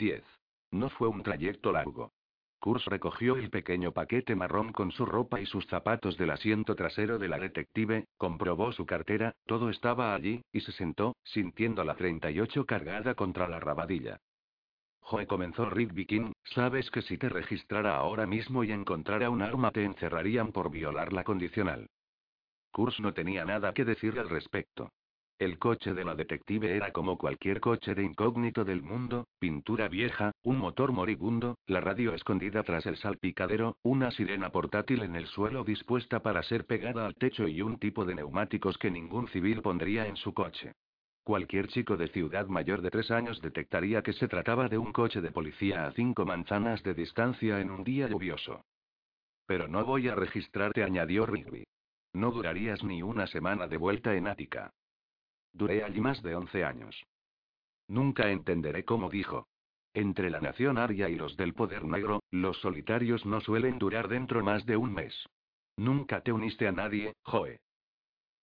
10. No fue un trayecto largo. Kurz recogió el pequeño paquete marrón con su ropa y sus zapatos del asiento trasero de la detective, comprobó su cartera, todo estaba allí, y se sentó, sintiendo la 38 cargada contra la rabadilla. Joe comenzó Rigby King, sabes que si te registrara ahora mismo y encontrara un arma te encerrarían por violar la condicional. Kurz no tenía nada que decir al respecto. El coche de la detective era como cualquier coche de incógnito del mundo, pintura vieja, un motor moribundo, la radio escondida tras el salpicadero, una sirena portátil en el suelo dispuesta para ser pegada al techo y un tipo de neumáticos que ningún civil pondría en su coche. Cualquier chico de ciudad mayor de tres años detectaría que se trataba de un coche de policía a cinco manzanas de distancia en un día lluvioso. Pero no voy a registrarte, añadió Rigby. No durarías ni una semana de vuelta en Ática. Duré allí más de once años. Nunca entenderé cómo dijo. Entre la nación aria y los del poder negro, los solitarios no suelen durar dentro más de un mes. Nunca te uniste a nadie, Joe.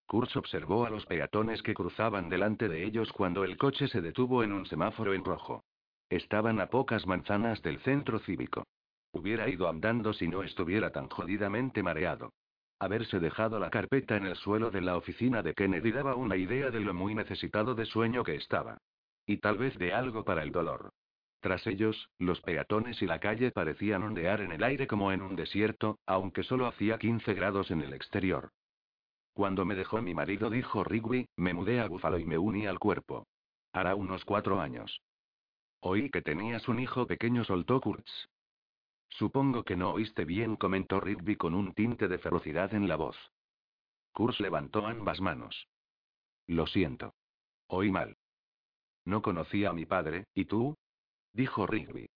Kurz observó a los peatones que cruzaban delante de ellos cuando el coche se detuvo en un semáforo en rojo. Estaban a pocas manzanas del centro cívico. Hubiera ido andando si no estuviera tan jodidamente mareado. Haberse dejado la carpeta en el suelo de la oficina de Kennedy daba una idea de lo muy necesitado de sueño que estaba. Y tal vez de algo para el dolor. Tras ellos, los peatones y la calle parecían ondear en el aire como en un desierto, aunque solo hacía 15 grados en el exterior. Cuando me dejó mi marido, dijo Rigby, me mudé a Buffalo y me uní al cuerpo. Hará unos cuatro años. Oí que tenías un hijo pequeño, soltó Kurtz. Supongo que no oíste bien, comentó Rigby con un tinte de ferocidad en la voz. Kurz levantó ambas manos. Lo siento. Oí mal. No conocía a mi padre, ¿y tú? dijo Rigby.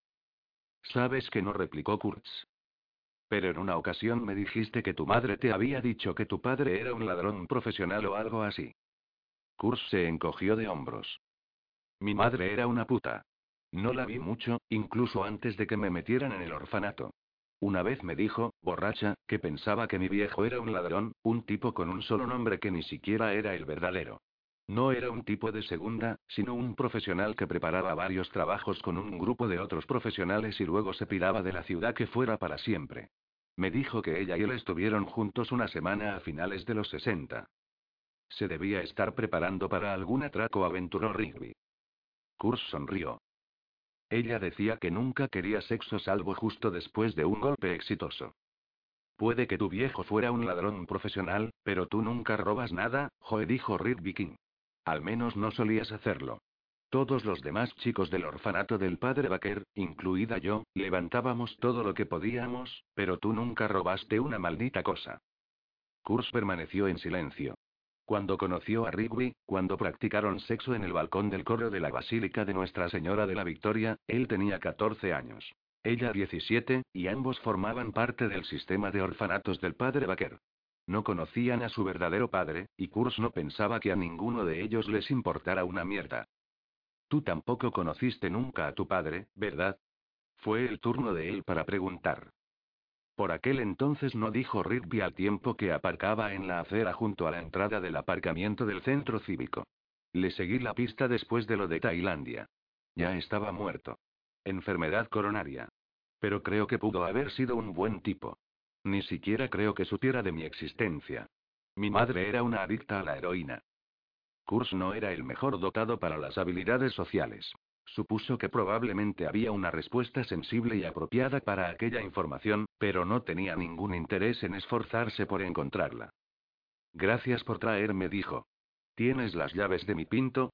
Sabes que no replicó Kurtz. Pero en una ocasión me dijiste que tu madre te había dicho que tu padre era un ladrón profesional o algo así. Kurz se encogió de hombros. Mi madre era una puta. No la vi mucho, incluso antes de que me metieran en el orfanato. Una vez me dijo, borracha, que pensaba que mi viejo era un ladrón, un tipo con un solo nombre que ni siquiera era el verdadero. No era un tipo de segunda, sino un profesional que preparaba varios trabajos con un grupo de otros profesionales y luego se piraba de la ciudad que fuera para siempre. Me dijo que ella y él estuvieron juntos una semana a finales de los 60. Se debía estar preparando para algún atraco, aventuró Rigby. Kurz sonrió. Ella decía que nunca quería sexo salvo justo después de un golpe exitoso. Puede que tu viejo fuera un ladrón profesional, pero tú nunca robas nada, Joe dijo Rigby King. Al menos no solías hacerlo. Todos los demás chicos del orfanato del padre Baker, incluida yo, levantábamos todo lo que podíamos, pero tú nunca robaste una maldita cosa. Kurz permaneció en silencio. Cuando conoció a Rigby, cuando practicaron sexo en el balcón del coro de la Basílica de Nuestra Señora de la Victoria, él tenía 14 años. Ella 17, y ambos formaban parte del sistema de orfanatos del padre Baker. No conocían a su verdadero padre, y Kurz no pensaba que a ninguno de ellos les importara una mierda. Tú tampoco conociste nunca a tu padre, ¿verdad? Fue el turno de él para preguntar. Por aquel entonces no dijo Rigby al tiempo que aparcaba en la acera junto a la entrada del aparcamiento del centro cívico. Le seguí la pista después de lo de Tailandia. Ya estaba muerto. Enfermedad coronaria. Pero creo que pudo haber sido un buen tipo. Ni siquiera creo que supiera de mi existencia. Mi madre era una adicta a la heroína. Kurz no era el mejor dotado para las habilidades sociales. Supuso que probablemente había una respuesta sensible y apropiada para aquella información, pero no tenía ningún interés en esforzarse por encontrarla. Gracias por traerme, dijo. ¿Tienes las llaves de mi pinto?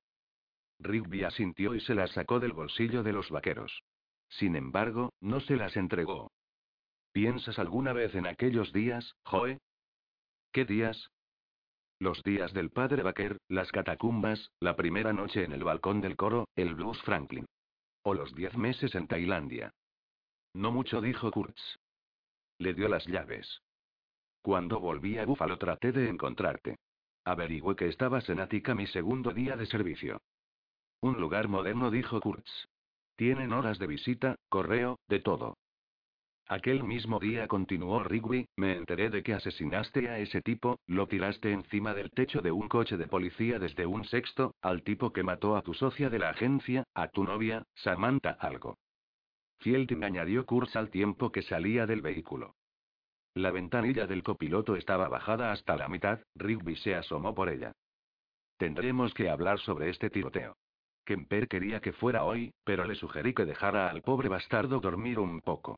Rigby asintió y se las sacó del bolsillo de los vaqueros. Sin embargo, no se las entregó. ¿Piensas alguna vez en aquellos días, Joe? ¿Qué días? Los días del padre Baker, las catacumbas, la primera noche en el balcón del coro, el blues Franklin. O los diez meses en Tailandia. No mucho dijo Kurtz. Le dio las llaves. Cuando volví a Búfalo traté de encontrarte. Averigüé que estabas en Ática mi segundo día de servicio. Un lugar moderno, dijo Kurtz. Tienen horas de visita, correo, de todo. Aquel mismo día continuó Rigby, me enteré de que asesinaste a ese tipo, lo tiraste encima del techo de un coche de policía desde un sexto, al tipo que mató a tu socia de la agencia, a tu novia, Samantha algo. Fielding añadió Kurtz al tiempo que salía del vehículo. La ventanilla del copiloto estaba bajada hasta la mitad, Rigby se asomó por ella. Tendremos que hablar sobre este tiroteo. Kemper quería que fuera hoy, pero le sugerí que dejara al pobre bastardo dormir un poco.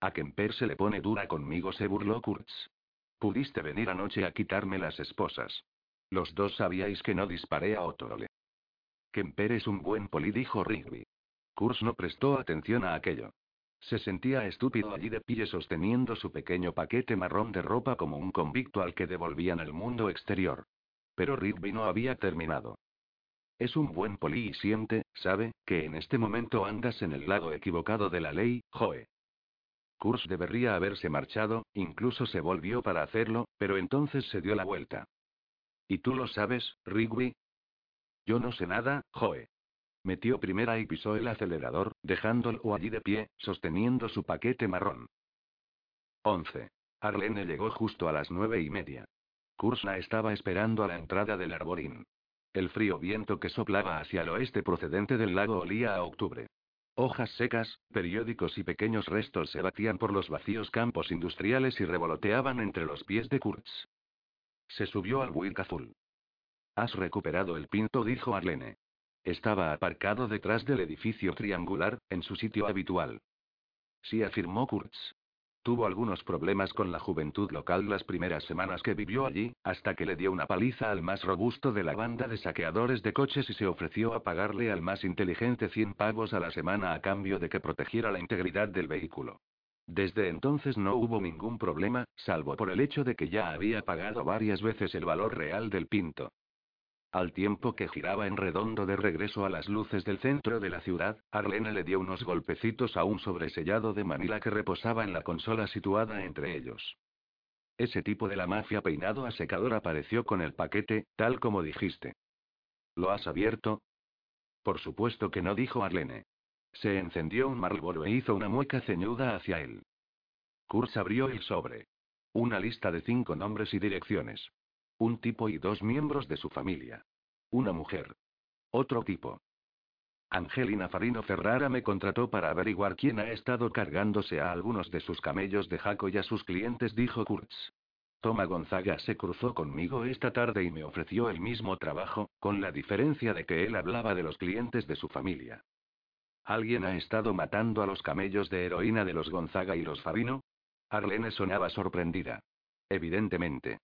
A Kemper se le pone dura conmigo, se burló Kurtz. Pudiste venir anoche a quitarme las esposas. Los dos sabíais que no disparé a Otole. Kemper es un buen poli, dijo Rigby. Kurtz no prestó atención a aquello. Se sentía estúpido allí de pie sosteniendo su pequeño paquete marrón de ropa como un convicto al que devolvían al mundo exterior. Pero Rigby no había terminado. Es un buen poli y siente, sabe, que en este momento andas en el lado equivocado de la ley, Joe. Kurz debería haberse marchado, incluso se volvió para hacerlo, pero entonces se dio la vuelta. ¿Y tú lo sabes, Rigby? Yo no sé nada, Joe. Metió primera y pisó el acelerador, dejándolo allí de pie, sosteniendo su paquete marrón. 11. Arlene llegó justo a las nueve y media. Kursna estaba esperando a la entrada del arborín. El frío viento que soplaba hacia el oeste procedente del lago olía a octubre. Hojas secas, periódicos y pequeños restos se batían por los vacíos campos industriales y revoloteaban entre los pies de Kurtz. Se subió al Buick azul. Has recuperado el pinto, dijo Arlene. Estaba aparcado detrás del edificio triangular, en su sitio habitual. Sí, afirmó Kurtz. Tuvo algunos problemas con la juventud local las primeras semanas que vivió allí, hasta que le dio una paliza al más robusto de la banda de saqueadores de coches y se ofreció a pagarle al más inteligente 100 pavos a la semana a cambio de que protegiera la integridad del vehículo. Desde entonces no hubo ningún problema, salvo por el hecho de que ya había pagado varias veces el valor real del pinto. Al tiempo que giraba en redondo de regreso a las luces del centro de la ciudad, Arlene le dio unos golpecitos a un sobresellado de Manila que reposaba en la consola situada entre ellos. Ese tipo de la mafia peinado a secador apareció con el paquete, tal como dijiste. ¿Lo has abierto? Por supuesto que no, dijo Arlene. Se encendió un Marlboro e hizo una mueca ceñuda hacia él. Kurz abrió el sobre. Una lista de cinco nombres y direcciones. Un tipo y dos miembros de su familia. Una mujer. Otro tipo. Angelina Farino Ferrara me contrató para averiguar quién ha estado cargándose a algunos de sus camellos de Jaco y a sus clientes, dijo Kurtz. Toma Gonzaga se cruzó conmigo esta tarde y me ofreció el mismo trabajo, con la diferencia de que él hablaba de los clientes de su familia. ¿Alguien ha estado matando a los camellos de heroína de los Gonzaga y los Farino? Arlene sonaba sorprendida. Evidentemente.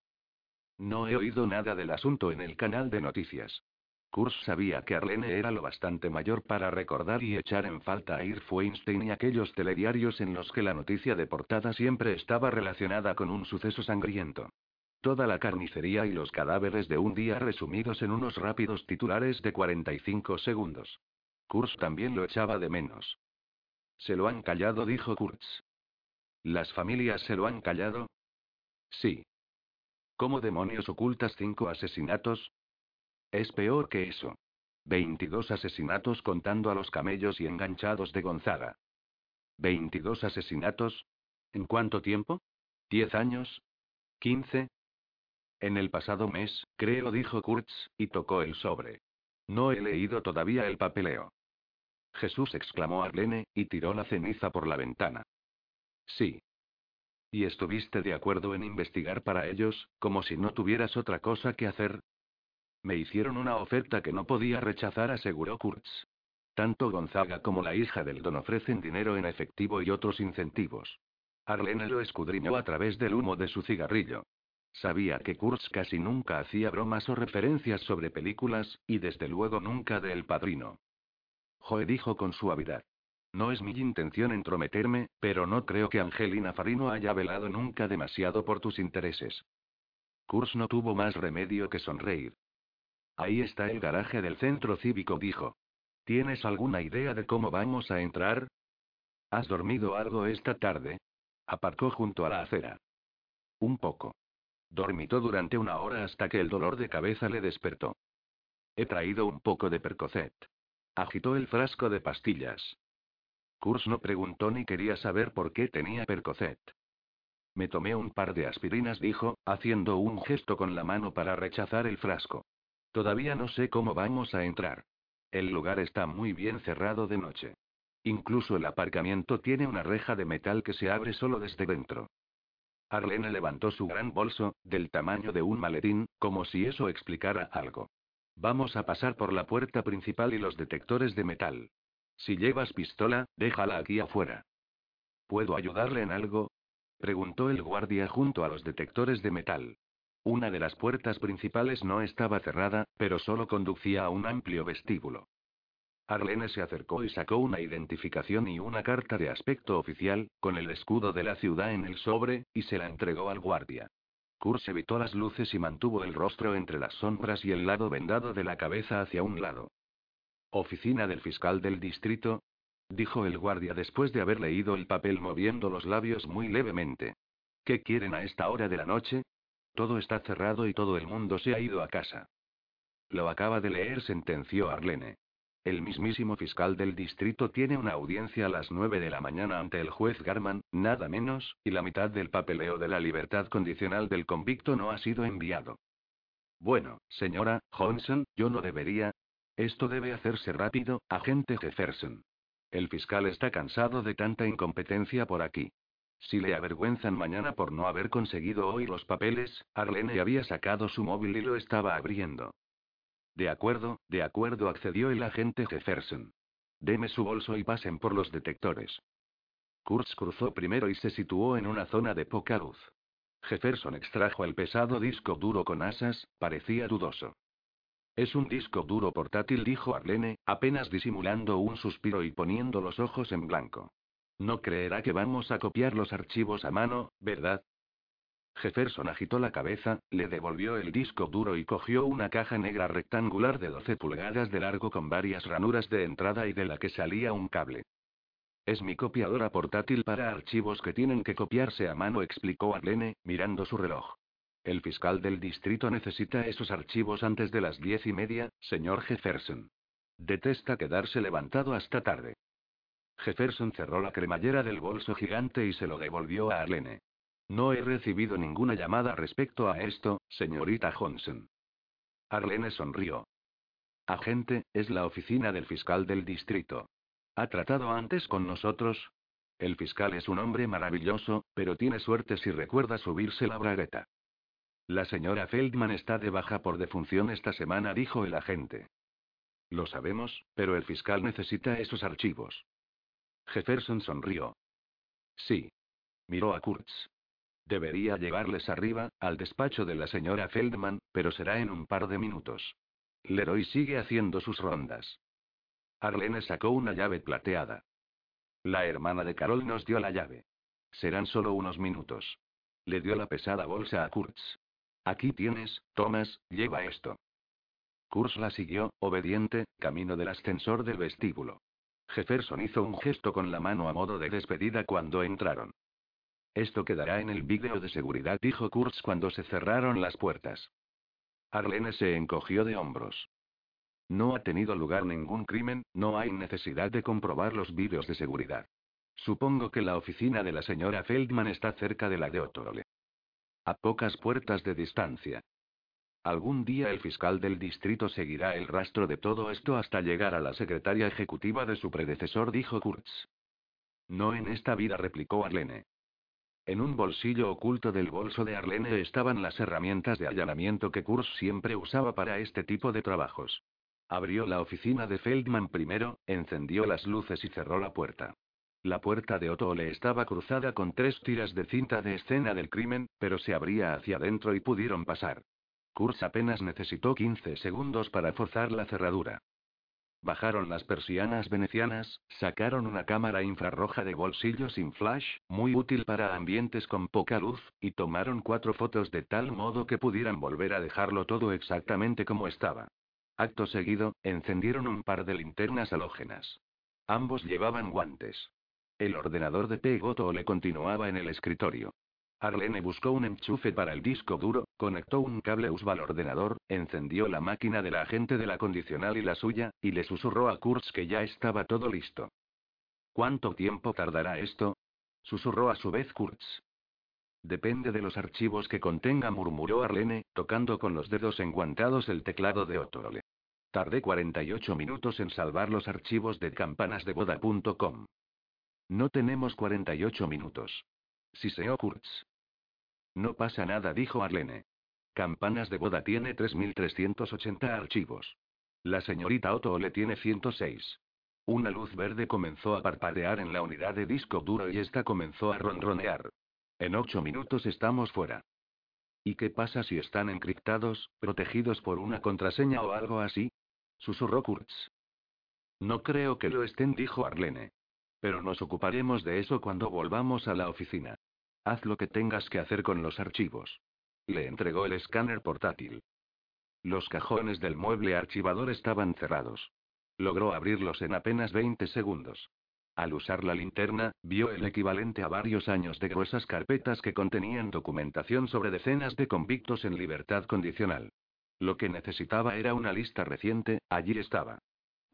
No he oído nada del asunto en el canal de noticias. Kurz sabía que Arlene era lo bastante mayor para recordar y echar en falta a Irv Weinstein y aquellos telediarios en los que la noticia de portada siempre estaba relacionada con un suceso sangriento. Toda la carnicería y los cadáveres de un día resumidos en unos rápidos titulares de 45 segundos. Kurz también lo echaba de menos. Se lo han callado, dijo Kurz. ¿Las familias se lo han callado? Sí. ¿Cómo demonios ocultas cinco asesinatos? Es peor que eso. 22 asesinatos contando a los camellos y enganchados de Gonzaga. ¿22 asesinatos? ¿En cuánto tiempo? ¿Diez años? ¿Quince? En el pasado mes, creo, dijo Kurtz, y tocó el sobre. No he leído todavía el papeleo. Jesús exclamó Arlene, y tiró la ceniza por la ventana. Sí. ¿Y estuviste de acuerdo en investigar para ellos, como si no tuvieras otra cosa que hacer? Me hicieron una oferta que no podía rechazar, aseguró Kurtz. Tanto Gonzaga como la hija del don ofrecen dinero en efectivo y otros incentivos. Arlene lo escudriñó a través del humo de su cigarrillo. Sabía que Kurtz casi nunca hacía bromas o referencias sobre películas, y desde luego nunca de El Padrino. Joe dijo con suavidad. No es mi intención entrometerme, pero no creo que Angelina Farino haya velado nunca demasiado por tus intereses. Kurz no tuvo más remedio que sonreír. Ahí está el garaje del centro cívico, dijo. ¿Tienes alguna idea de cómo vamos a entrar? ¿Has dormido algo esta tarde? Aparcó junto a la acera. Un poco. Dormitó durante una hora hasta que el dolor de cabeza le despertó. He traído un poco de percocet. Agitó el frasco de pastillas. Kurz no preguntó ni quería saber por qué tenía Percocet. Me tomé un par de aspirinas, dijo, haciendo un gesto con la mano para rechazar el frasco. Todavía no sé cómo vamos a entrar. El lugar está muy bien cerrado de noche. Incluso el aparcamiento tiene una reja de metal que se abre solo desde dentro. Arlene levantó su gran bolso, del tamaño de un maletín, como si eso explicara algo. Vamos a pasar por la puerta principal y los detectores de metal. Si llevas pistola, déjala aquí afuera. ¿Puedo ayudarle en algo? preguntó el guardia junto a los detectores de metal. Una de las puertas principales no estaba cerrada, pero solo conducía a un amplio vestíbulo. Arlene se acercó y sacó una identificación y una carta de aspecto oficial, con el escudo de la ciudad en el sobre, y se la entregó al guardia. Kurz evitó las luces y mantuvo el rostro entre las sombras y el lado vendado de la cabeza hacia un lado. Oficina del fiscal del distrito, dijo el guardia después de haber leído el papel moviendo los labios muy levemente. ¿Qué quieren a esta hora de la noche? Todo está cerrado y todo el mundo se ha ido a casa. Lo acaba de leer, sentenció Arlene. El mismísimo fiscal del distrito tiene una audiencia a las nueve de la mañana ante el juez Garman, nada menos, y la mitad del papeleo de la libertad condicional del convicto no ha sido enviado. Bueno, señora Johnson, yo no debería. Esto debe hacerse rápido, agente Jefferson. El fiscal está cansado de tanta incompetencia por aquí. Si le avergüenzan mañana por no haber conseguido hoy los papeles, Arlene había sacado su móvil y lo estaba abriendo. De acuerdo, de acuerdo, accedió el agente Jefferson. Deme su bolso y pasen por los detectores. Kurtz cruzó primero y se situó en una zona de poca luz. Jefferson extrajo el pesado disco duro con asas, parecía dudoso. Es un disco duro portátil, dijo Arlene, apenas disimulando un suspiro y poniendo los ojos en blanco. No creerá que vamos a copiar los archivos a mano, ¿verdad? Jefferson agitó la cabeza, le devolvió el disco duro y cogió una caja negra rectangular de 12 pulgadas de largo con varias ranuras de entrada y de la que salía un cable. Es mi copiadora portátil para archivos que tienen que copiarse a mano, explicó Arlene, mirando su reloj. El fiscal del distrito necesita esos archivos antes de las diez y media, señor Jefferson. Detesta quedarse levantado hasta tarde. Jefferson cerró la cremallera del bolso gigante y se lo devolvió a Arlene. No he recibido ninguna llamada respecto a esto, señorita Johnson. Arlene sonrió. Agente, es la oficina del fiscal del distrito. ¿Ha tratado antes con nosotros? El fiscal es un hombre maravilloso, pero tiene suerte si recuerda subirse la bragueta. La señora Feldman está de baja por defunción esta semana, dijo el agente. Lo sabemos, pero el fiscal necesita esos archivos. Jefferson sonrió. Sí. Miró a Kurtz. Debería llevarles arriba, al despacho de la señora Feldman, pero será en un par de minutos. Leroy sigue haciendo sus rondas. Arlene sacó una llave plateada. La hermana de Carol nos dio la llave. Serán solo unos minutos. Le dio la pesada bolsa a Kurtz. Aquí tienes, Thomas, lleva esto. Kurtz la siguió, obediente, camino del ascensor del vestíbulo. Jefferson hizo un gesto con la mano a modo de despedida cuando entraron. Esto quedará en el vídeo de seguridad, dijo Kurtz cuando se cerraron las puertas. Arlene se encogió de hombros. No ha tenido lugar ningún crimen, no hay necesidad de comprobar los vídeos de seguridad. Supongo que la oficina de la señora Feldman está cerca de la de Otorole. A pocas puertas de distancia. Algún día el fiscal del distrito seguirá el rastro de todo esto hasta llegar a la secretaria ejecutiva de su predecesor, dijo Kurtz. No en esta vida, replicó Arlene. En un bolsillo oculto del bolso de Arlene estaban las herramientas de allanamiento que Kurz siempre usaba para este tipo de trabajos. Abrió la oficina de Feldman primero, encendió las luces y cerró la puerta. La puerta de Otto le estaba cruzada con tres tiras de cinta de escena del crimen, pero se abría hacia adentro y pudieron pasar. Kurz apenas necesitó 15 segundos para forzar la cerradura. Bajaron las persianas venecianas, sacaron una cámara infrarroja de bolsillo sin flash, muy útil para ambientes con poca luz, y tomaron cuatro fotos de tal modo que pudieran volver a dejarlo todo exactamente como estaba. Acto seguido, encendieron un par de linternas halógenas. Ambos llevaban guantes. El ordenador de Pegoto le continuaba en el escritorio. Arlene buscó un enchufe para el disco duro, conectó un cable USB al ordenador, encendió la máquina de la agente de la condicional y la suya, y le susurró a Kurtz que ya estaba todo listo. ¿Cuánto tiempo tardará esto? Susurró a su vez Kurtz. Depende de los archivos que contenga, murmuró Arlene, tocando con los dedos enguantados el teclado de Otole. Tardé 48 minutos en salvar los archivos de campanasdeboda.com. No tenemos 48 minutos. Siseó Kurtz. No pasa nada, dijo Arlene. Campanas de boda tiene 3.380 archivos. La señorita Otto le tiene 106. Una luz verde comenzó a parpadear en la unidad de disco duro y esta comenzó a ronronear. En ocho minutos estamos fuera. ¿Y qué pasa si están encriptados, protegidos por una contraseña o algo así? Susurró Kurtz. No creo que lo estén, dijo Arlene. Pero nos ocuparemos de eso cuando volvamos a la oficina. Haz lo que tengas que hacer con los archivos. Le entregó el escáner portátil. Los cajones del mueble archivador estaban cerrados. Logró abrirlos en apenas 20 segundos. Al usar la linterna, vio el equivalente a varios años de gruesas carpetas que contenían documentación sobre decenas de convictos en libertad condicional. Lo que necesitaba era una lista reciente, allí estaba.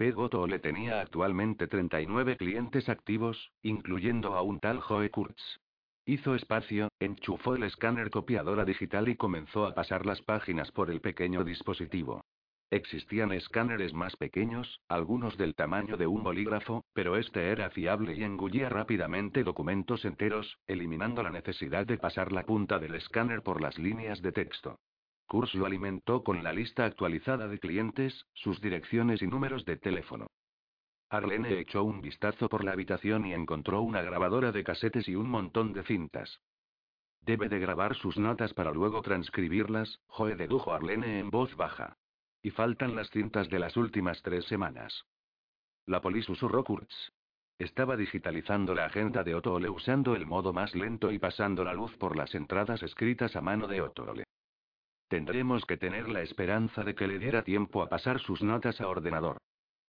Pegoto le tenía actualmente 39 clientes activos, incluyendo a un tal Joe Kurtz. Hizo espacio, enchufó el escáner copiadora digital y comenzó a pasar las páginas por el pequeño dispositivo. Existían escáneres más pequeños, algunos del tamaño de un bolígrafo, pero este era fiable y engullía rápidamente documentos enteros, eliminando la necesidad de pasar la punta del escáner por las líneas de texto. Kurz lo alimentó con la lista actualizada de clientes, sus direcciones y números de teléfono. Arlene echó un vistazo por la habitación y encontró una grabadora de casetes y un montón de cintas. Debe de grabar sus notas para luego transcribirlas, Joe dedujo Arlene en voz baja. Y faltan las cintas de las últimas tres semanas. La polis susurró Kurtz. Estaba digitalizando la agenda de Otole usando el modo más lento y pasando la luz por las entradas escritas a mano de Otole. Tendremos que tener la esperanza de que le diera tiempo a pasar sus notas a ordenador.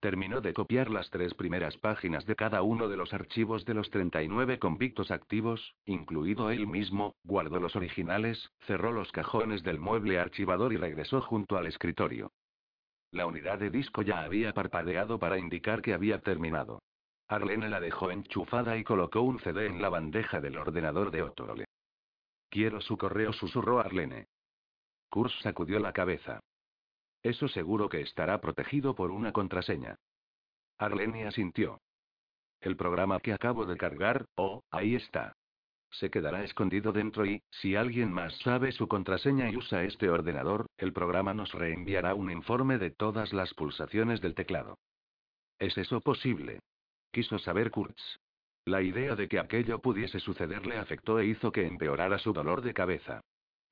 Terminó de copiar las tres primeras páginas de cada uno de los archivos de los 39 convictos activos, incluido él mismo, guardó los originales, cerró los cajones del mueble archivador y regresó junto al escritorio. La unidad de disco ya había parpadeado para indicar que había terminado. Arlene la dejó enchufada y colocó un CD en la bandeja del ordenador de Otole. Quiero su correo, susurró Arlene. Kurz sacudió la cabeza. Eso seguro que estará protegido por una contraseña. Arlene asintió. El programa que acabo de cargar, oh, ahí está. Se quedará escondido dentro y, si alguien más sabe su contraseña y usa este ordenador, el programa nos reenviará un informe de todas las pulsaciones del teclado. ¿Es eso posible? Quiso saber Kurtz. La idea de que aquello pudiese suceder le afectó e hizo que empeorara su dolor de cabeza.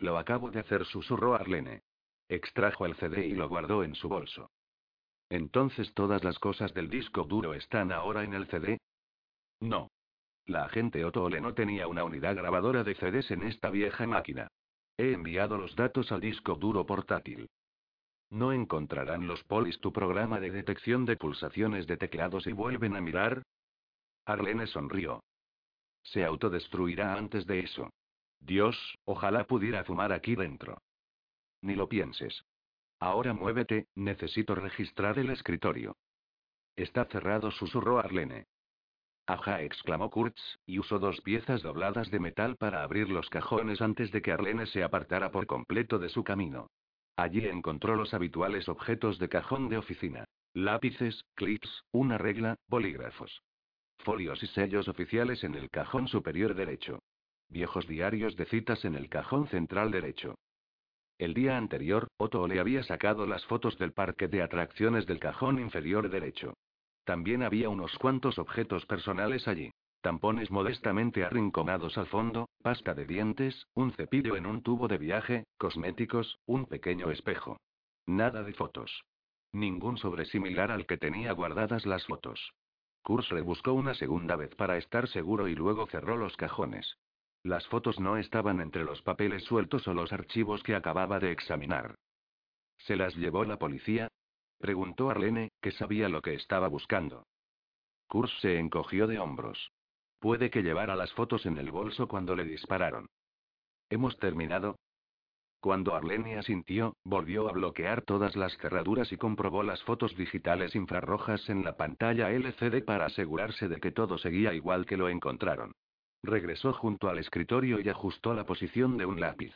Lo acabo de hacer, susurró Arlene. Extrajo el CD y lo guardó en su bolso. Entonces todas las cosas del disco duro están ahora en el CD. No. La agente Otole no tenía una unidad grabadora de CDs en esta vieja máquina. He enviado los datos al disco duro portátil. ¿No encontrarán los polis tu programa de detección de pulsaciones de teclados y vuelven a mirar? Arlene sonrió. Se autodestruirá antes de eso. Dios, ojalá pudiera fumar aquí dentro. Ni lo pienses. Ahora muévete, necesito registrar el escritorio. Está cerrado, susurró Arlene. Ajá, exclamó Kurtz, y usó dos piezas dobladas de metal para abrir los cajones antes de que Arlene se apartara por completo de su camino. Allí encontró los habituales objetos de cajón de oficina. Lápices, clips, una regla, bolígrafos. Folios y sellos oficiales en el cajón superior derecho. Viejos diarios de citas en el cajón central derecho. El día anterior, Otto le había sacado las fotos del parque de atracciones del cajón inferior derecho. También había unos cuantos objetos personales allí. Tampones modestamente arrinconados al fondo, pasta de dientes, un cepillo en un tubo de viaje, cosméticos, un pequeño espejo. Nada de fotos. Ningún sobre similar al que tenía guardadas las fotos. Kurs rebuscó una segunda vez para estar seguro y luego cerró los cajones. Las fotos no estaban entre los papeles sueltos o los archivos que acababa de examinar. ¿Se las llevó la policía? Preguntó Arlene, que sabía lo que estaba buscando. Kurs se encogió de hombros. Puede que llevara las fotos en el bolso cuando le dispararon. ¿Hemos terminado? Cuando Arlene asintió, volvió a bloquear todas las cerraduras y comprobó las fotos digitales infrarrojas en la pantalla LCD para asegurarse de que todo seguía igual que lo encontraron. Regresó junto al escritorio y ajustó la posición de un lápiz.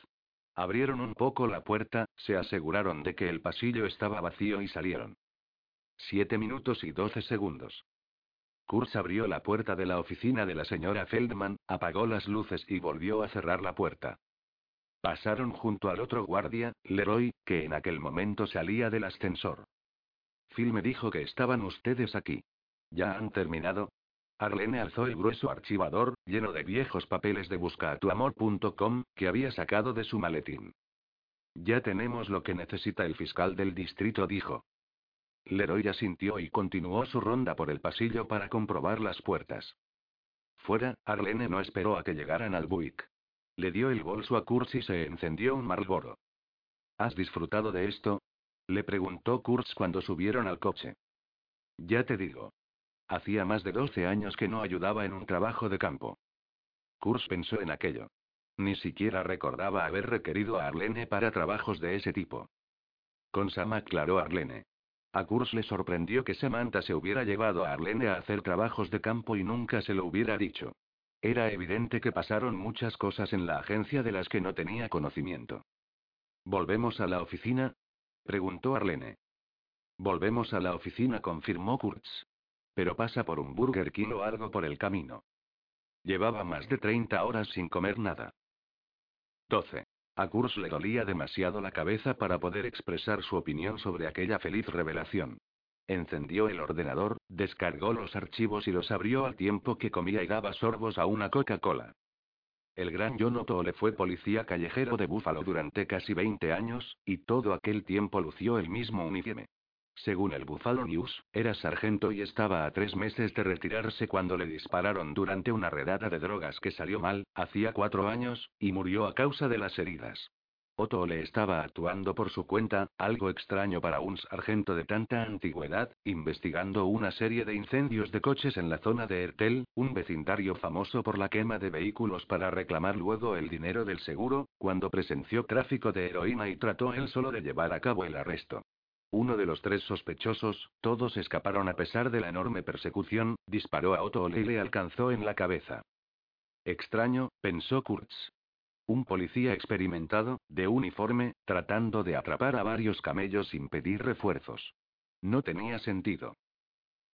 Abrieron un poco la puerta, se aseguraron de que el pasillo estaba vacío y salieron. Siete minutos y doce segundos. Kurz abrió la puerta de la oficina de la señora Feldman, apagó las luces y volvió a cerrar la puerta. Pasaron junto al otro guardia, Leroy, que en aquel momento salía del ascensor. Phil me dijo que estaban ustedes aquí. ¿Ya han terminado? Arlene alzó el grueso archivador, lleno de viejos papeles de buscatuamor.com, que había sacado de su maletín. Ya tenemos lo que necesita el fiscal del distrito, dijo. Leroy asintió y continuó su ronda por el pasillo para comprobar las puertas. Fuera, Arlene no esperó a que llegaran al Buick. Le dio el bolso a Kurtz y se encendió un Marlboro. ¿Has disfrutado de esto? Le preguntó Kurtz cuando subieron al coche. Ya te digo. Hacía más de 12 años que no ayudaba en un trabajo de campo. Kurtz pensó en aquello. Ni siquiera recordaba haber requerido a Arlene para trabajos de ese tipo. Con Sam aclaró Arlene. A Kurtz le sorprendió que Samantha se hubiera llevado a Arlene a hacer trabajos de campo y nunca se lo hubiera dicho. Era evidente que pasaron muchas cosas en la agencia de las que no tenía conocimiento. ¿Volvemos a la oficina? preguntó Arlene. Volvemos a la oficina, confirmó Kurtz. Pero pasa por un Burger King o algo por el camino. Llevaba más de 30 horas sin comer nada. 12. A Kurtz le dolía demasiado la cabeza para poder expresar su opinión sobre aquella feliz revelación. Encendió el ordenador, descargó los archivos y los abrió al tiempo que comía y daba sorbos a una Coca-Cola. El gran John Otole fue policía callejero de Búfalo durante casi 20 años, y todo aquel tiempo lució el mismo uniforme. Según el Buffalo News, era sargento y estaba a tres meses de retirarse cuando le dispararon durante una redada de drogas que salió mal, hacía cuatro años, y murió a causa de las heridas. Otto le estaba actuando por su cuenta, algo extraño para un sargento de tanta antigüedad, investigando una serie de incendios de coches en la zona de Ertel, un vecindario famoso por la quema de vehículos para reclamar luego el dinero del seguro, cuando presenció tráfico de heroína y trató él solo de llevar a cabo el arresto. Uno de los tres sospechosos, todos escaparon a pesar de la enorme persecución, disparó a Otto y le alcanzó en la cabeza. Extraño, pensó Kurtz. Un policía experimentado, de uniforme, tratando de atrapar a varios camellos sin pedir refuerzos. No tenía sentido.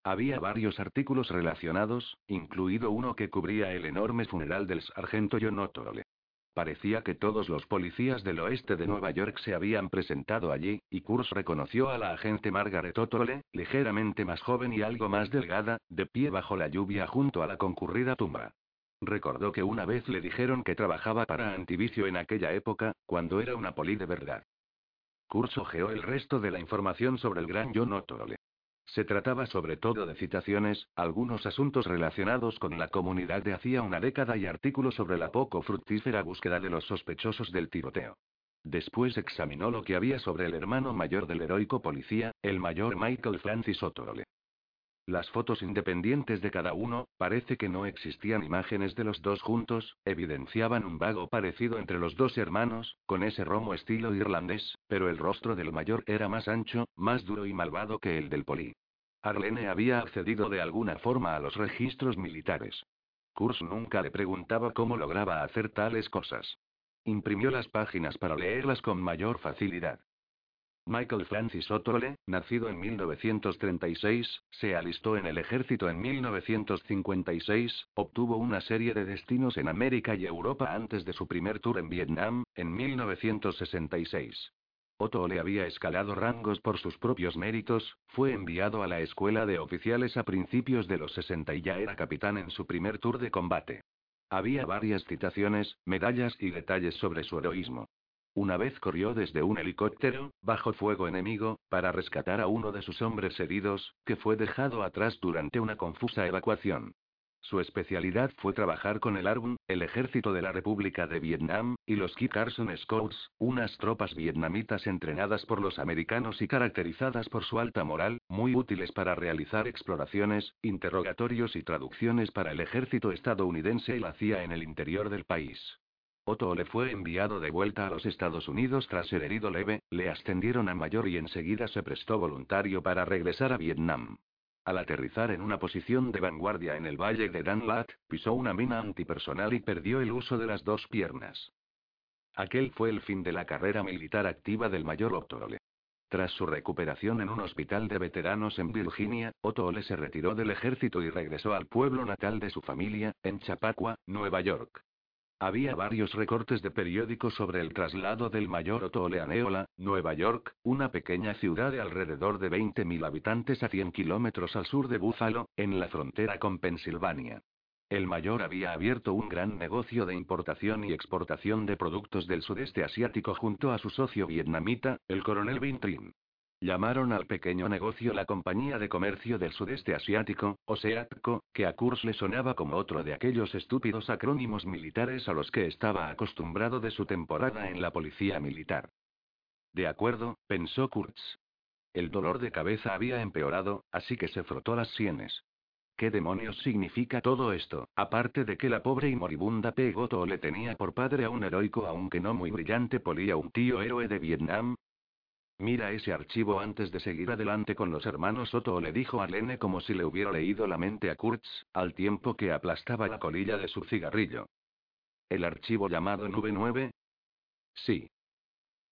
Había varios artículos relacionados, incluido uno que cubría el enorme funeral del sargento John Otole. Parecía que todos los policías del oeste de Nueva York se habían presentado allí, y Kurz reconoció a la agente Margaret Otole, ligeramente más joven y algo más delgada, de pie bajo la lluvia junto a la concurrida tumba. Recordó que una vez le dijeron que trabajaba para Antivicio en aquella época, cuando era una poli de verdad. Kurz ojeó el resto de la información sobre el gran John Otole. Se trataba sobre todo de citaciones, algunos asuntos relacionados con la comunidad de hacía una década y artículos sobre la poco fructífera búsqueda de los sospechosos del tiroteo. Después examinó lo que había sobre el hermano mayor del heroico policía, el mayor Michael Francis Otole. Las fotos independientes de cada uno, parece que no existían imágenes de los dos juntos, evidenciaban un vago parecido entre los dos hermanos, con ese romo estilo irlandés, pero el rostro del mayor era más ancho, más duro y malvado que el del poli. Arlene había accedido de alguna forma a los registros militares. Kurz nunca le preguntaba cómo lograba hacer tales cosas. Imprimió las páginas para leerlas con mayor facilidad. Michael Francis Otole, nacido en 1936, se alistó en el ejército en 1956, obtuvo una serie de destinos en América y Europa antes de su primer tour en Vietnam, en 1966. Otto le había escalado rangos por sus propios méritos, fue enviado a la escuela de oficiales a principios de los 60 y ya era capitán en su primer tour de combate. Había varias citaciones, medallas y detalles sobre su heroísmo. Una vez corrió desde un helicóptero, bajo fuego enemigo, para rescatar a uno de sus hombres heridos, que fue dejado atrás durante una confusa evacuación. Su especialidad fue trabajar con el ARUN, el Ejército de la República de Vietnam, y los Kit Carson Scouts, unas tropas vietnamitas entrenadas por los americanos y caracterizadas por su alta moral, muy útiles para realizar exploraciones, interrogatorios y traducciones para el ejército estadounidense y la CIA en el interior del país. Otto le fue enviado de vuelta a los Estados Unidos tras ser herido leve, le ascendieron a mayor y enseguida se prestó voluntario para regresar a Vietnam. Al aterrizar en una posición de vanguardia en el valle de Dan Lat, pisó una mina antipersonal y perdió el uso de las dos piernas. Aquel fue el fin de la carrera militar activa del mayor Otole. Tras su recuperación en un hospital de veteranos en Virginia, Otole se retiró del ejército y regresó al pueblo natal de su familia, en Chappaqua, Nueva York. Había varios recortes de periódicos sobre el traslado del mayor Otole a Neola, Nueva York, una pequeña ciudad de alrededor de 20.000 habitantes a 100 kilómetros al sur de Buffalo, en la frontera con Pensilvania. El mayor había abierto un gran negocio de importación y exportación de productos del sudeste asiático junto a su socio vietnamita, el coronel Vintrin. Llamaron al pequeño negocio la Compañía de Comercio del Sudeste Asiático, o que a Kurz le sonaba como otro de aquellos estúpidos acrónimos militares a los que estaba acostumbrado de su temporada en la policía militar. De acuerdo, pensó Kurtz. El dolor de cabeza había empeorado, así que se frotó las sienes. ¿Qué demonios significa todo esto, aparte de que la pobre y moribunda Pegoto le tenía por padre a un heroico aunque no muy brillante polía un tío héroe de Vietnam? Mira ese archivo antes de seguir adelante con los hermanos Soto, le dijo a Lene como si le hubiera leído la mente a Kurtz, al tiempo que aplastaba la colilla de su cigarrillo. ¿El archivo llamado Nube 9? Sí.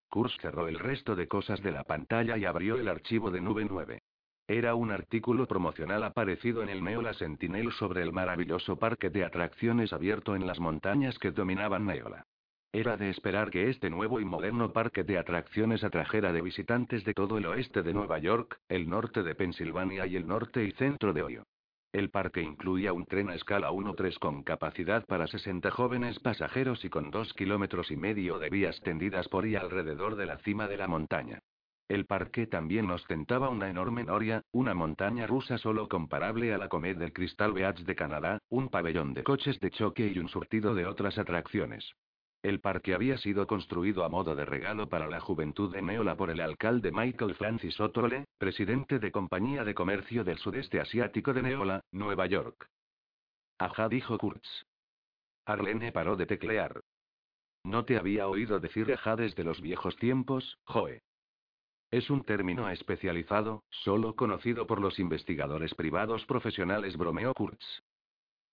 Kurtz cerró el resto de cosas de la pantalla y abrió el archivo de Nube 9. Era un artículo promocional aparecido en el Neola Sentinel sobre el maravilloso parque de atracciones abierto en las montañas que dominaban Neola. Era de esperar que este nuevo y moderno parque de atracciones atrajera de visitantes de todo el oeste de Nueva York, el norte de Pensilvania y el norte y centro de Ohio. El parque incluía un tren a escala 1-3 con capacidad para 60 jóvenes pasajeros y con 2 kilómetros y medio de vías tendidas por y alrededor de la cima de la montaña. El parque también ostentaba una enorme noria, una montaña rusa solo comparable a la Comet del Crystal Beach de Canadá, un pabellón de coches de choque y un surtido de otras atracciones. El parque había sido construido a modo de regalo para la juventud de Neola por el alcalde Michael Francis Otole, presidente de Compañía de Comercio del Sudeste Asiático de Neola, Nueva York. Ajá, dijo Kurtz. Arlene paró de teclear. No te había oído decir ajá desde los viejos tiempos, Joe. Es un término especializado, solo conocido por los investigadores privados profesionales, bromeó Kurtz.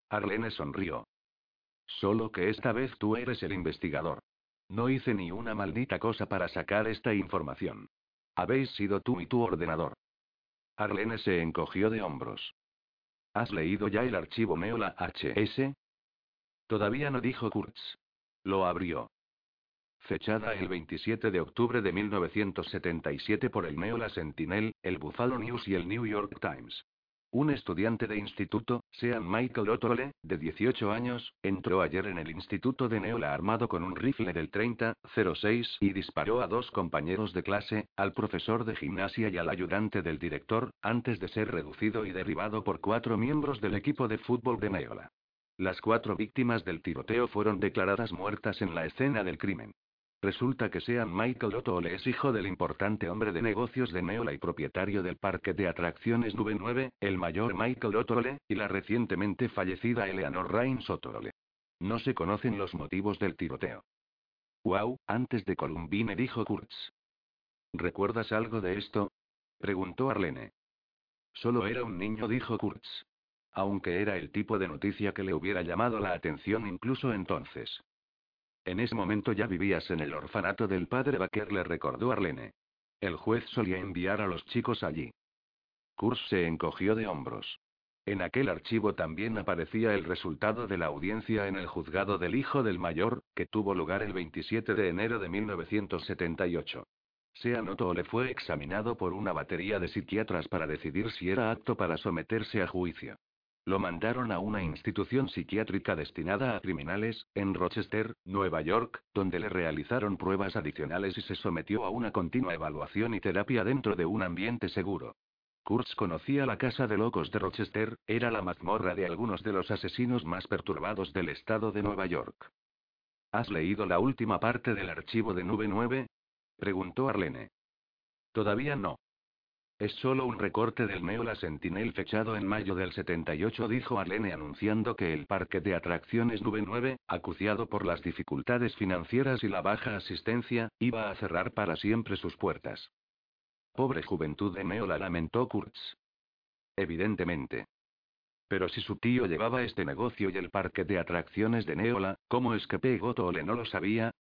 Arlene sonrió. Solo que esta vez tú eres el investigador. No hice ni una maldita cosa para sacar esta información. Habéis sido tú y tu ordenador. Arlene se encogió de hombros. ¿Has leído ya el archivo Neola HS? Todavía no dijo Kurtz. Lo abrió. Fechada el 27 de octubre de 1977 por el Neola Sentinel, el Buffalo News y el New York Times. Un estudiante de instituto, Sean Michael Otole, de 18 años, entró ayer en el instituto de Neola armado con un rifle del 30-06 y disparó a dos compañeros de clase, al profesor de gimnasia y al ayudante del director, antes de ser reducido y derribado por cuatro miembros del equipo de fútbol de Neola. Las cuatro víctimas del tiroteo fueron declaradas muertas en la escena del crimen. Resulta que sean Michael Otole es hijo del importante hombre de negocios de Neola y propietario del parque de atracciones Nube 9, el mayor Michael Otole, y la recientemente fallecida Eleanor Rains Otole. No se conocen los motivos del tiroteo. Wow, antes de Columbine dijo Kurtz. ¿Recuerdas algo de esto? preguntó Arlene. Solo era un niño, dijo Kurtz. Aunque era el tipo de noticia que le hubiera llamado la atención incluso entonces. En ese momento ya vivías en el orfanato del padre Baker, le recordó Arlene. El juez solía enviar a los chicos allí. Kurz se encogió de hombros. En aquel archivo también aparecía el resultado de la audiencia en el juzgado del hijo del mayor, que tuvo lugar el 27 de enero de 1978. Se anotó le fue examinado por una batería de psiquiatras para decidir si era apto para someterse a juicio. Lo mandaron a una institución psiquiátrica destinada a criminales, en Rochester, Nueva York, donde le realizaron pruebas adicionales y se sometió a una continua evaluación y terapia dentro de un ambiente seguro. Kurtz conocía la casa de locos de Rochester, era la mazmorra de algunos de los asesinos más perturbados del estado de Nueva York. ¿Has leído la última parte del archivo de Nube 9? preguntó Arlene. Todavía no. Es solo un recorte del Neola Sentinel fechado en mayo del 78, dijo Arlene anunciando que el parque de atracciones Nube 9, acuciado por las dificultades financieras y la baja asistencia, iba a cerrar para siempre sus puertas. Pobre juventud de Neola, lamentó Kurtz. Evidentemente. Pero si su tío llevaba este negocio y el parque de atracciones de Neola, ¿cómo es que Pegotole no lo sabía?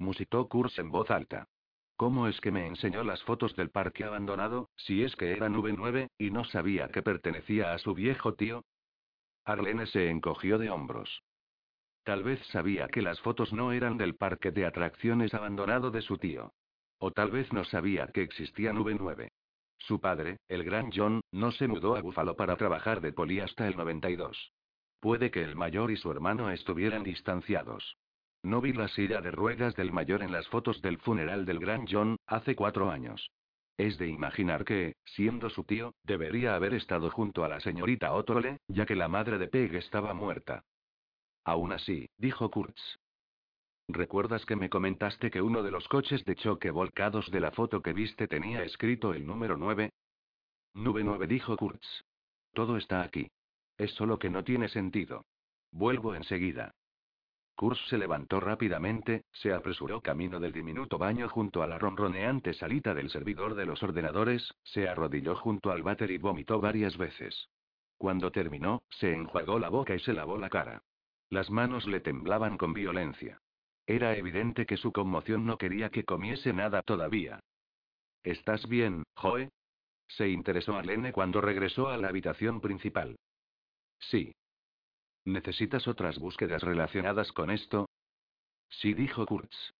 Musitó Kurtz en voz alta. ¿Cómo es que me enseñó las fotos del parque abandonado, si es que era nube 9, y no sabía que pertenecía a su viejo tío? Arlene se encogió de hombros. Tal vez sabía que las fotos no eran del parque de atracciones abandonado de su tío. O tal vez no sabía que existía nube 9. Su padre, el gran John, no se mudó a Buffalo para trabajar de poli hasta el 92. Puede que el mayor y su hermano estuvieran distanciados. No vi la silla de ruedas del mayor en las fotos del funeral del gran John, hace cuatro años. Es de imaginar que, siendo su tío, debería haber estado junto a la señorita Otole, ya que la madre de Peg estaba muerta. Aún así, dijo Kurtz. ¿Recuerdas que me comentaste que uno de los coches de choque volcados de la foto que viste tenía escrito el número 9? Nube 9 dijo Kurtz. Todo está aquí. Es solo que no tiene sentido. Vuelvo enseguida. Kurz se levantó rápidamente, se apresuró camino del diminuto baño junto a la ronroneante salita del servidor de los ordenadores, se arrodilló junto al váter y vomitó varias veces. Cuando terminó, se enjuagó la boca y se lavó la cara. Las manos le temblaban con violencia. Era evidente que su conmoción no quería que comiese nada todavía. ¿Estás bien, Joe? Se interesó Arlene cuando regresó a la habitación principal. Sí. ¿Necesitas otras búsquedas relacionadas con esto? Sí, dijo Kurtz.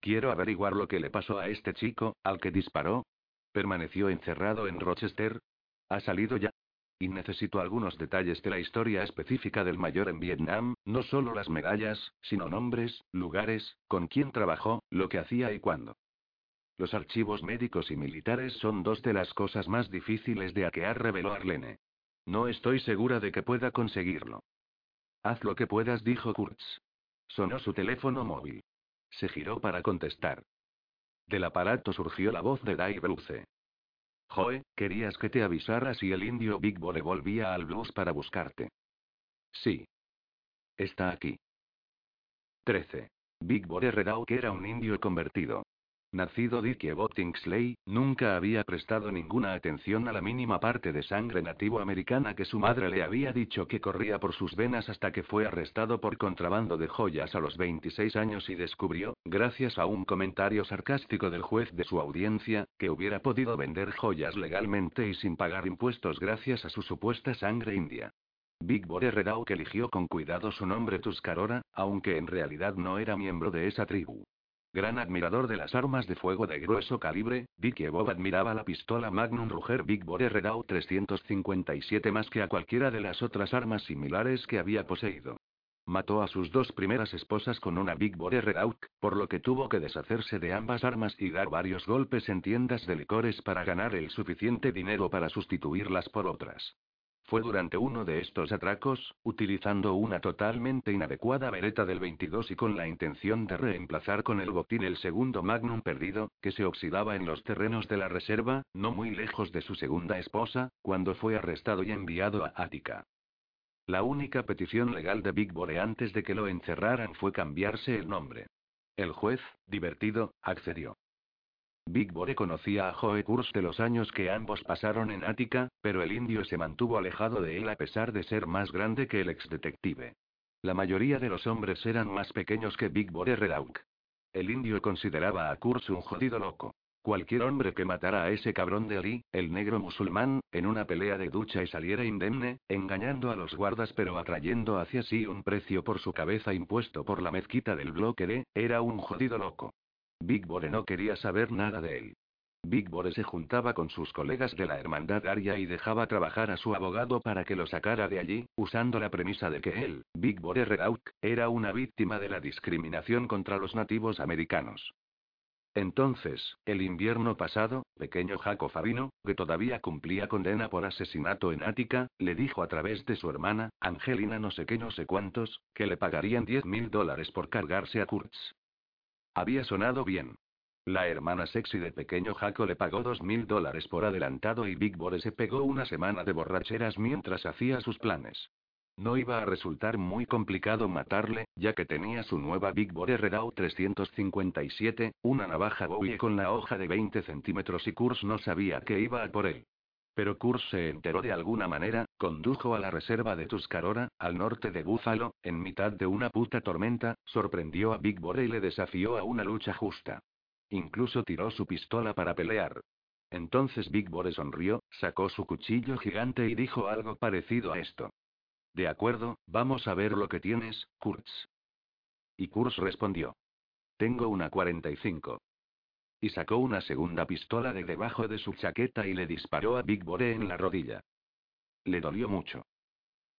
Quiero averiguar lo que le pasó a este chico, al que disparó. ¿Permaneció encerrado en Rochester? ¿Ha salido ya? Y necesito algunos detalles de la historia específica del mayor en Vietnam, no solo las medallas, sino nombres, lugares, con quién trabajó, lo que hacía y cuándo. Los archivos médicos y militares son dos de las cosas más difíciles de hackear, reveló Arlene. No estoy segura de que pueda conseguirlo. Haz lo que puedas, dijo Kurtz. Sonó su teléfono móvil. Se giró para contestar. Del aparato surgió la voz de Dave Luce. Joe, querías que te avisara si el indio Big Bore volvía al blues para buscarte. Sí. Está aquí. 13. Big Bore que era un indio convertido. Nacido Dickie Bottingsley, nunca había prestado ninguna atención a la mínima parte de sangre nativo americana que su madre le había dicho que corría por sus venas hasta que fue arrestado por contrabando de joyas a los 26 años y descubrió, gracias a un comentario sarcástico del juez de su audiencia, que hubiera podido vender joyas legalmente y sin pagar impuestos gracias a su supuesta sangre india. Big Bore que eligió con cuidado su nombre Tuscarora, aunque en realidad no era miembro de esa tribu. Gran admirador de las armas de fuego de grueso calibre, Dickie Bob admiraba la pistola Magnum Ruger Big Bore Redoubt 357 más que a cualquiera de las otras armas similares que había poseído. Mató a sus dos primeras esposas con una Big Bore Redoubt, por lo que tuvo que deshacerse de ambas armas y dar varios golpes en tiendas de licores para ganar el suficiente dinero para sustituirlas por otras. Fue durante uno de estos atracos, utilizando una totalmente inadecuada vereta del 22 y con la intención de reemplazar con el botín el segundo Magnum perdido, que se oxidaba en los terrenos de la reserva, no muy lejos de su segunda esposa, cuando fue arrestado y enviado a Ática. La única petición legal de Big Bore antes de que lo encerraran fue cambiarse el nombre. El juez, divertido, accedió. Big Bore conocía a Joe Kurz de los años que ambos pasaron en Ática, pero el indio se mantuvo alejado de él a pesar de ser más grande que el ex detective. La mayoría de los hombres eran más pequeños que Big Bore Redauk. El indio consideraba a Kurz un jodido loco. Cualquier hombre que matara a ese cabrón de Ali, el negro musulmán, en una pelea de ducha y saliera indemne, engañando a los guardas pero atrayendo hacia sí un precio por su cabeza impuesto por la mezquita del bloque de, era un jodido loco. Big Bore no quería saber nada de él. Big Bore se juntaba con sus colegas de la Hermandad Aria y dejaba trabajar a su abogado para que lo sacara de allí, usando la premisa de que él, Big Bore Redauk, era una víctima de la discriminación contra los nativos americanos. Entonces, el invierno pasado, pequeño Jaco Fabino, que todavía cumplía condena por asesinato en Ática, le dijo a través de su hermana, Angelina no sé qué no sé cuántos, que le pagarían 10 mil dólares por cargarse a Kurtz. Había sonado bien. La hermana sexy de pequeño Jaco le pagó dos mil dólares por adelantado y Big Bore se pegó una semana de borracheras mientras hacía sus planes. No iba a resultar muy complicado matarle, ya que tenía su nueva Big Bore Redau 357, una navaja Bowie con la hoja de 20 centímetros y Kurz no sabía que iba a por él. Pero Kurz se enteró de alguna manera, condujo a la reserva de Tuscarora, al norte de Búfalo, en mitad de una puta tormenta, sorprendió a Big Bore y le desafió a una lucha justa. Incluso tiró su pistola para pelear. Entonces Big Bore sonrió, sacó su cuchillo gigante y dijo algo parecido a esto. De acuerdo, vamos a ver lo que tienes, Kurtz. Y Kurtz respondió. Tengo una 45. Y sacó una segunda pistola de debajo de su chaqueta y le disparó a Big Bore en la rodilla. Le dolió mucho.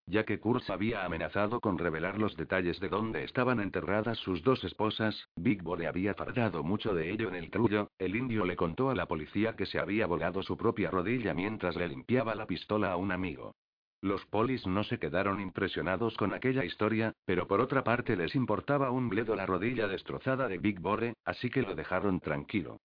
Ya que Kurtz había amenazado con revelar los detalles de dónde estaban enterradas sus dos esposas, Big Bore había tardado mucho de ello en el trullo, el indio le contó a la policía que se había volado su propia rodilla mientras le limpiaba la pistola a un amigo. Los polis no se quedaron impresionados con aquella historia, pero por otra parte les importaba un bledo la rodilla destrozada de Big Bore, así que lo dejaron tranquilo.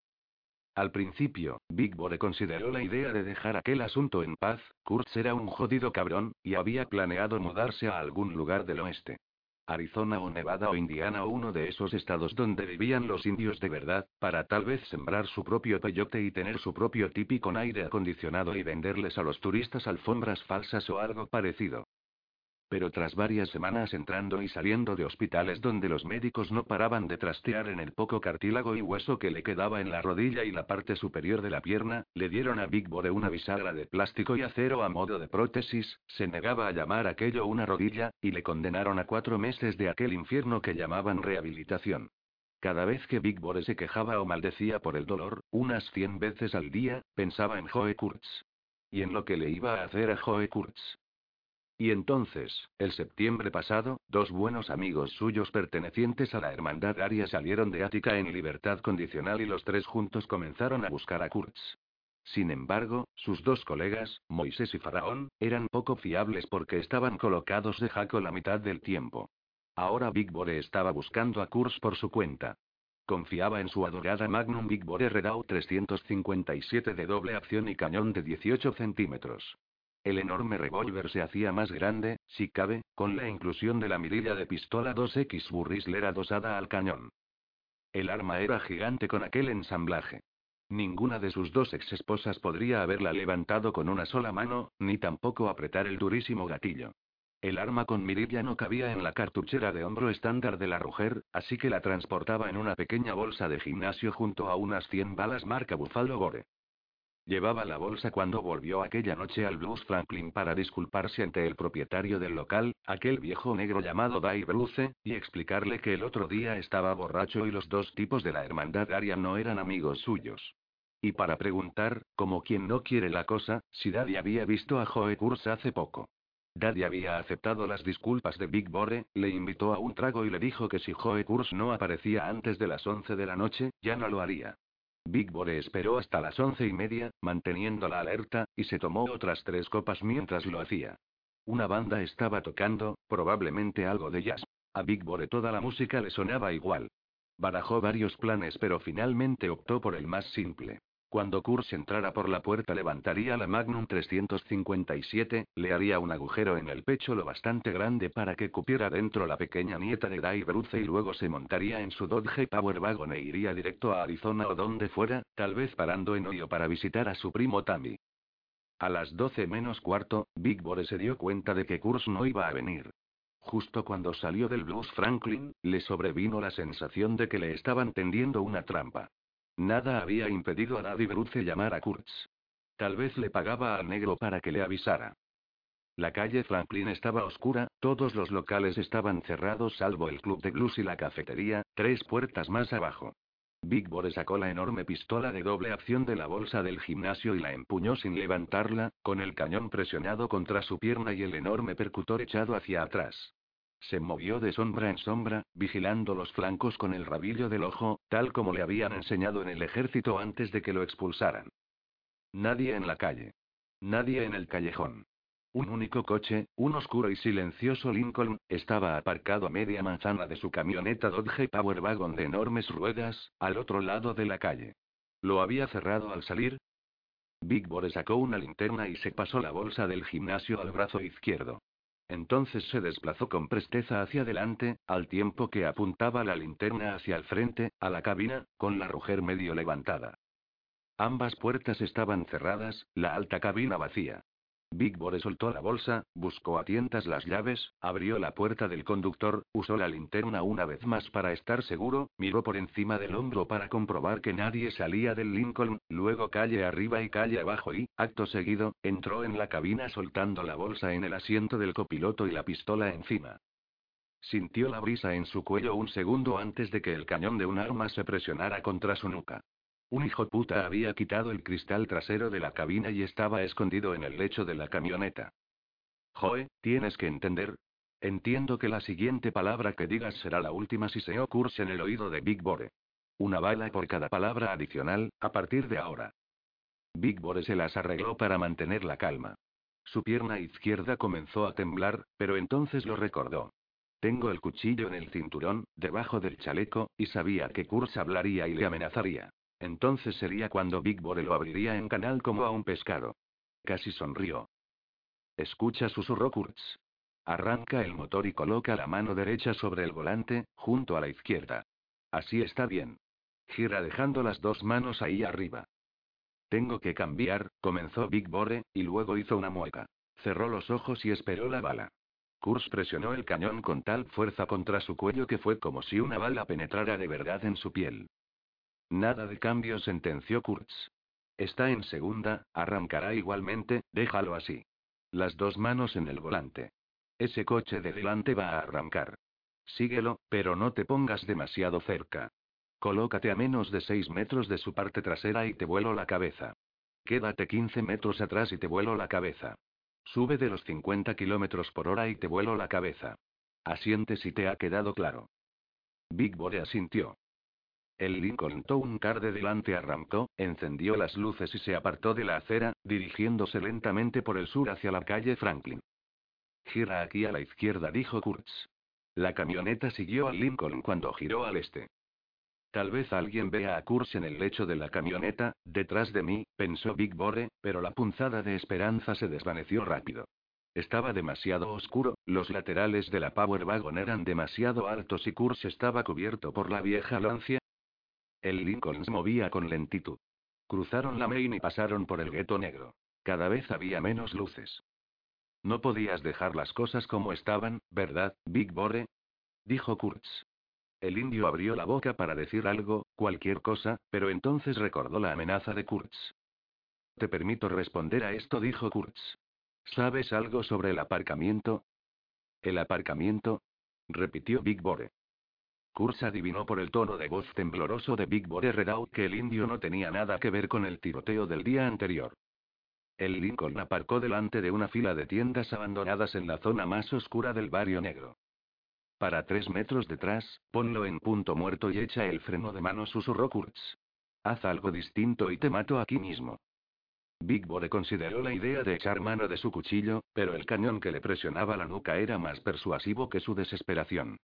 Al principio, Big Bore consideró la idea de dejar aquel asunto en paz, Kurtz era un jodido cabrón, y había planeado mudarse a algún lugar del oeste. Arizona o Nevada o Indiana o uno de esos estados donde vivían los indios de verdad, para tal vez sembrar su propio peyote y tener su propio tipi con aire acondicionado y venderles a los turistas alfombras falsas o algo parecido. Pero tras varias semanas entrando y saliendo de hospitales donde los médicos no paraban de trastear en el poco cartílago y hueso que le quedaba en la rodilla y la parte superior de la pierna, le dieron a Big Bore una bisagra de plástico y acero a modo de prótesis, se negaba a llamar aquello una rodilla, y le condenaron a cuatro meses de aquel infierno que llamaban rehabilitación. Cada vez que Big Bore se quejaba o maldecía por el dolor, unas cien veces al día, pensaba en Joe Kurtz. Y en lo que le iba a hacer a Joe Kurtz. Y entonces, el septiembre pasado, dos buenos amigos suyos pertenecientes a la Hermandad Aria salieron de Ática en libertad condicional y los tres juntos comenzaron a buscar a Kurtz. Sin embargo, sus dos colegas, Moisés y Faraón, eran poco fiables porque estaban colocados de jaco la mitad del tiempo. Ahora Big Bore estaba buscando a Kurtz por su cuenta. Confiaba en su adorada Magnum Big Bore Redau 357 de doble acción y cañón de 18 centímetros. El enorme revólver se hacía más grande, si cabe, con la inclusión de la mirilla de pistola 2X Burrisler adosada al cañón. El arma era gigante con aquel ensamblaje. Ninguna de sus dos exesposas podría haberla levantado con una sola mano, ni tampoco apretar el durísimo gatillo. El arma con mirilla no cabía en la cartuchera de hombro estándar de la Ruger, así que la transportaba en una pequeña bolsa de gimnasio junto a unas 100 balas marca Buffalo Gore. Llevaba la bolsa cuando volvió aquella noche al Blues Franklin para disculparse ante el propietario del local, aquel viejo negro llamado Dave Bruce, y explicarle que el otro día estaba borracho y los dos tipos de la hermandad aria no eran amigos suyos. Y para preguntar, como quien no quiere la cosa, si Daddy había visto a Joe Kurz hace poco. Daddy había aceptado las disculpas de Big Bore, le invitó a un trago y le dijo que si Joe Kurz no aparecía antes de las 11 de la noche, ya no lo haría. Big Bore esperó hasta las once y media, manteniendo la alerta, y se tomó otras tres copas mientras lo hacía. Una banda estaba tocando, probablemente algo de jazz. A Big Bore toda la música le sonaba igual. Barajó varios planes pero finalmente optó por el más simple. Cuando Kurz entrara por la puerta levantaría la Magnum 357, le haría un agujero en el pecho lo bastante grande para que cupiera dentro la pequeña nieta de Dave Bruce y luego se montaría en su Dodge Power Wagon e iría directo a Arizona o donde fuera, tal vez parando en Ohio para visitar a su primo Tammy. A las 12 menos cuarto, Big Bore se dio cuenta de que Kurz no iba a venir. Justo cuando salió del Blues Franklin, le sobrevino la sensación de que le estaban tendiendo una trampa. Nada había impedido a Daddy Bruce llamar a Kurtz. Tal vez le pagaba al negro para que le avisara. La calle Franklin estaba oscura, todos los locales estaban cerrados salvo el club de blues y la cafetería, tres puertas más abajo. Big Bore sacó la enorme pistola de doble acción de la bolsa del gimnasio y la empuñó sin levantarla, con el cañón presionado contra su pierna y el enorme percutor echado hacia atrás. Se movió de sombra en sombra, vigilando los flancos con el rabillo del ojo, tal como le habían enseñado en el ejército antes de que lo expulsaran. Nadie en la calle. Nadie en el callejón. Un único coche, un oscuro y silencioso Lincoln, estaba aparcado a media manzana de su camioneta Dodge Power Wagon de enormes ruedas, al otro lado de la calle. ¿Lo había cerrado al salir? Big Bore sacó una linterna y se pasó la bolsa del gimnasio al brazo izquierdo. Entonces se desplazó con presteza hacia adelante, al tiempo que apuntaba la linterna hacia el frente, a la cabina, con la ruger medio levantada. Ambas puertas estaban cerradas, la alta cabina vacía. Big Bore soltó la bolsa, buscó a tientas las llaves, abrió la puerta del conductor, usó la linterna una vez más para estar seguro, miró por encima del hombro para comprobar que nadie salía del Lincoln, luego calle arriba y calle abajo y, acto seguido, entró en la cabina soltando la bolsa en el asiento del copiloto y la pistola encima. Sintió la brisa en su cuello un segundo antes de que el cañón de un arma se presionara contra su nuca. Un hijo puta había quitado el cristal trasero de la cabina y estaba escondido en el lecho de la camioneta. Joe, tienes que entender. Entiendo que la siguiente palabra que digas será la última si se ocurre en el oído de Big Bore. Una bala por cada palabra adicional, a partir de ahora. Big Bore se las arregló para mantener la calma. Su pierna izquierda comenzó a temblar, pero entonces lo recordó. Tengo el cuchillo en el cinturón, debajo del chaleco, y sabía que Kurz hablaría y le amenazaría. Entonces sería cuando Big Bore lo abriría en canal como a un pescado. Casi sonrió. Escucha, susurró Kurtz. Arranca el motor y coloca la mano derecha sobre el volante, junto a la izquierda. Así está bien. Gira dejando las dos manos ahí arriba. Tengo que cambiar, comenzó Big Bore, y luego hizo una mueca. Cerró los ojos y esperó la bala. Kurtz presionó el cañón con tal fuerza contra su cuello que fue como si una bala penetrara de verdad en su piel. Nada de cambio, sentenció Kurtz. Está en segunda, arrancará igualmente, déjalo así. Las dos manos en el volante. Ese coche de delante va a arrancar. Síguelo, pero no te pongas demasiado cerca. Colócate a menos de seis metros de su parte trasera y te vuelo la cabeza. Quédate 15 metros atrás y te vuelo la cabeza. Sube de los 50 kilómetros por hora y te vuelo la cabeza. Asiente si te ha quedado claro. Big Boy asintió. El Lincoln Town Car de delante arrancó, encendió las luces y se apartó de la acera, dirigiéndose lentamente por el sur hacia la calle Franklin. Gira aquí a la izquierda, dijo Kurtz. La camioneta siguió al Lincoln cuando giró al este. Tal vez alguien vea a Kurtz en el lecho de la camioneta, detrás de mí, pensó Big Bore, pero la punzada de esperanza se desvaneció rápido. Estaba demasiado oscuro, los laterales de la Power Wagon eran demasiado altos y Kurtz estaba cubierto por la vieja lancia, el Lincoln se movía con lentitud. Cruzaron la Main y pasaron por el gueto negro. Cada vez había menos luces. No podías dejar las cosas como estaban, ¿verdad, Big Bore? Dijo Kurtz. El indio abrió la boca para decir algo, cualquier cosa, pero entonces recordó la amenaza de Kurtz. Te permito responder a esto, dijo Kurtz. ¿Sabes algo sobre el aparcamiento? ¿El aparcamiento? repitió Big Bore. Kurz adivinó por el tono de voz tembloroso de Big Bore Redout que el indio no tenía nada que ver con el tiroteo del día anterior. El Lincoln aparcó delante de una fila de tiendas abandonadas en la zona más oscura del barrio negro. Para tres metros detrás, ponlo en punto muerto y echa el freno de mano, susurró Kurtz. Haz algo distinto y te mato aquí mismo. Big Bore consideró la idea de echar mano de su cuchillo, pero el cañón que le presionaba la nuca era más persuasivo que su desesperación.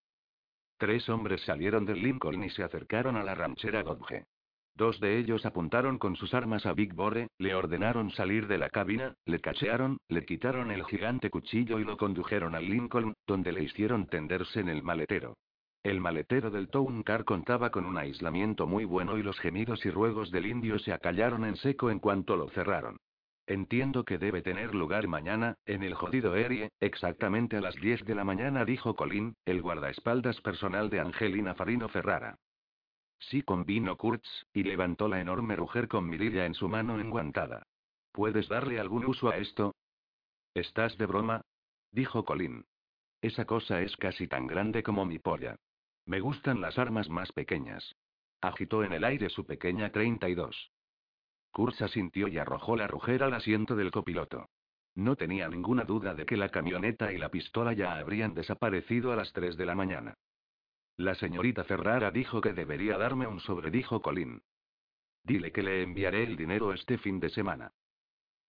Tres hombres salieron del Lincoln y se acercaron a la ranchera Dodge. Dos de ellos apuntaron con sus armas a Big Bore, le ordenaron salir de la cabina, le cachearon, le quitaron el gigante cuchillo y lo condujeron al Lincoln, donde le hicieron tenderse en el maletero. El maletero del Town Car contaba con un aislamiento muy bueno y los gemidos y ruegos del indio se acallaron en seco en cuanto lo cerraron. Entiendo que debe tener lugar mañana, en el jodido Erie, exactamente a las 10 de la mañana, dijo Colin, el guardaespaldas personal de Angelina Farino Ferrara. Sí, convino Kurtz, y levantó la enorme ruger con mirilla en su mano enguantada. ¿Puedes darle algún uso a esto? ¿Estás de broma? dijo Colin. Esa cosa es casi tan grande como mi polla. Me gustan las armas más pequeñas. Agitó en el aire su pequeña 32. Kurz asintió y arrojó la rujera al asiento del copiloto. No tenía ninguna duda de que la camioneta y la pistola ya habrían desaparecido a las 3 de la mañana. La señorita Ferrara dijo que debería darme un sobre, dijo Colin. Dile que le enviaré el dinero este fin de semana.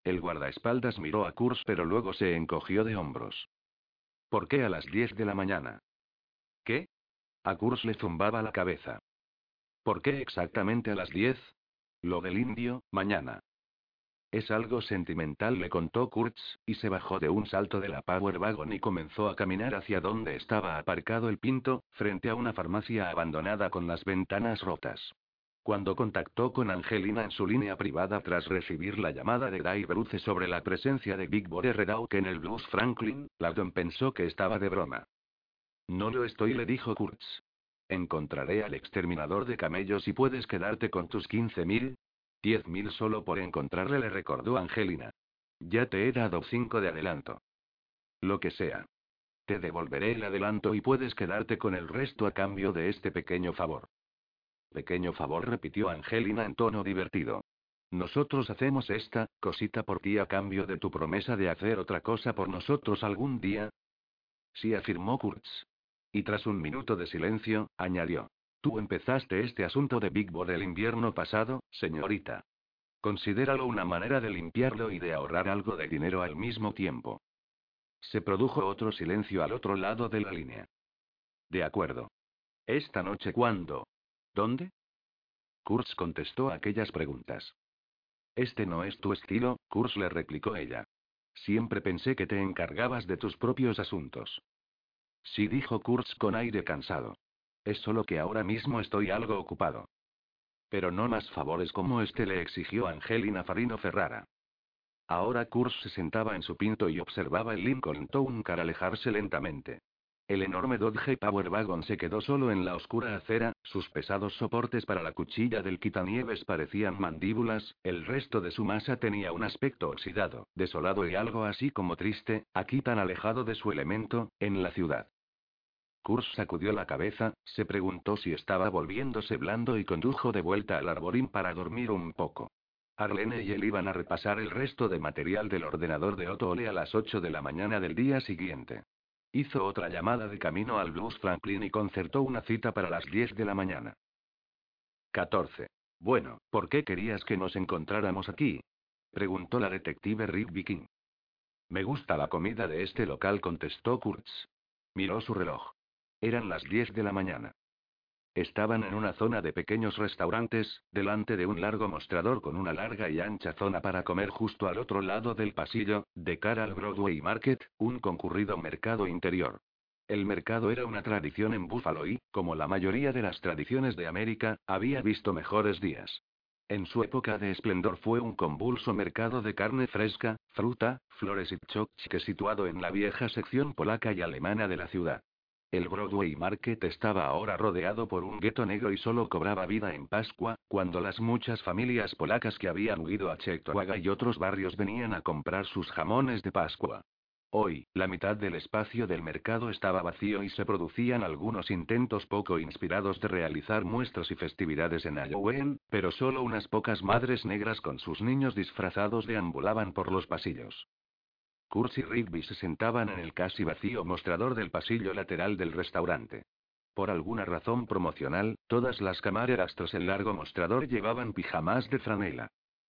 El guardaespaldas miró a Kurz pero luego se encogió de hombros. ¿Por qué a las 10 de la mañana? ¿Qué? A Kurz le zumbaba la cabeza. ¿Por qué exactamente a las 10? Lo del indio, mañana. Es algo sentimental, le contó Kurtz, y se bajó de un salto de la Power Wagon y comenzó a caminar hacia donde estaba aparcado el Pinto, frente a una farmacia abandonada con las ventanas rotas. Cuando contactó con Angelina en su línea privada tras recibir la llamada de Dave Bruce sobre la presencia de Big Boy Redawk en el Blues Franklin, Langdon pensó que estaba de broma. No lo estoy, le dijo Kurtz. Encontraré al exterminador de camellos y puedes quedarte con tus 15.000, Diez mil solo por encontrarle, le recordó Angelina. Ya te he dado cinco de adelanto. Lo que sea. Te devolveré el adelanto y puedes quedarte con el resto a cambio de este pequeño favor. Pequeño favor, repitió Angelina en tono divertido. Nosotros hacemos esta cosita por ti a cambio de tu promesa de hacer otra cosa por nosotros algún día. Sí, afirmó Kurtz. Y tras un minuto de silencio, añadió. Tú empezaste este asunto de Big Boy el invierno pasado, señorita. Considéralo una manera de limpiarlo y de ahorrar algo de dinero al mismo tiempo. Se produjo otro silencio al otro lado de la línea. De acuerdo. ¿Esta noche cuándo? ¿Dónde? Kurz contestó aquellas preguntas. Este no es tu estilo, Kurz le replicó ella. Siempre pensé que te encargabas de tus propios asuntos. Sí, dijo Kurz con aire cansado. Es solo que ahora mismo estoy algo ocupado. Pero no más favores como este le exigió Angelina Farino Ferrara. Ahora Kurz se sentaba en su pinto y observaba el Lincoln Town Car alejarse lentamente. El enorme Dodge Power Wagon se quedó solo en la oscura acera, sus pesados soportes para la cuchilla del quitanieves parecían mandíbulas, el resto de su masa tenía un aspecto oxidado, desolado y algo así como triste, aquí tan alejado de su elemento, en la ciudad. Kurz sacudió la cabeza, se preguntó si estaba volviéndose blando y condujo de vuelta al arborín para dormir un poco. Arlene y él iban a repasar el resto de material del ordenador de Otto Ole a las 8 de la mañana del día siguiente. Hizo otra llamada de camino al Blues Franklin y concertó una cita para las 10 de la mañana. 14. Bueno, ¿por qué querías que nos encontráramos aquí? preguntó la detective Rick King. Me gusta la comida de este local, contestó Kurtz. Miró su reloj. Eran las 10 de la mañana. Estaban en una zona de pequeños restaurantes, delante de un largo mostrador con una larga y ancha zona para comer justo al otro lado del pasillo, de cara al Broadway Market, un concurrido mercado interior. El mercado era una tradición en Buffalo y, como la mayoría de las tradiciones de América, había visto mejores días. En su época de esplendor fue un convulso mercado de carne fresca, fruta, flores y que situado en la vieja sección polaca y alemana de la ciudad. El Broadway Market estaba ahora rodeado por un gueto negro y solo cobraba vida en Pascua, cuando las muchas familias polacas que habían huido a Cheektowaga y otros barrios venían a comprar sus jamones de Pascua. Hoy, la mitad del espacio del mercado estaba vacío y se producían algunos intentos poco inspirados de realizar muestras y festividades en Halloween, pero solo unas pocas madres negras con sus niños disfrazados deambulaban por los pasillos. Kurz y Rigby se sentaban en el casi vacío mostrador del pasillo lateral del restaurante. Por alguna razón promocional, todas las camareras tras el largo mostrador llevaban pijamas de franela.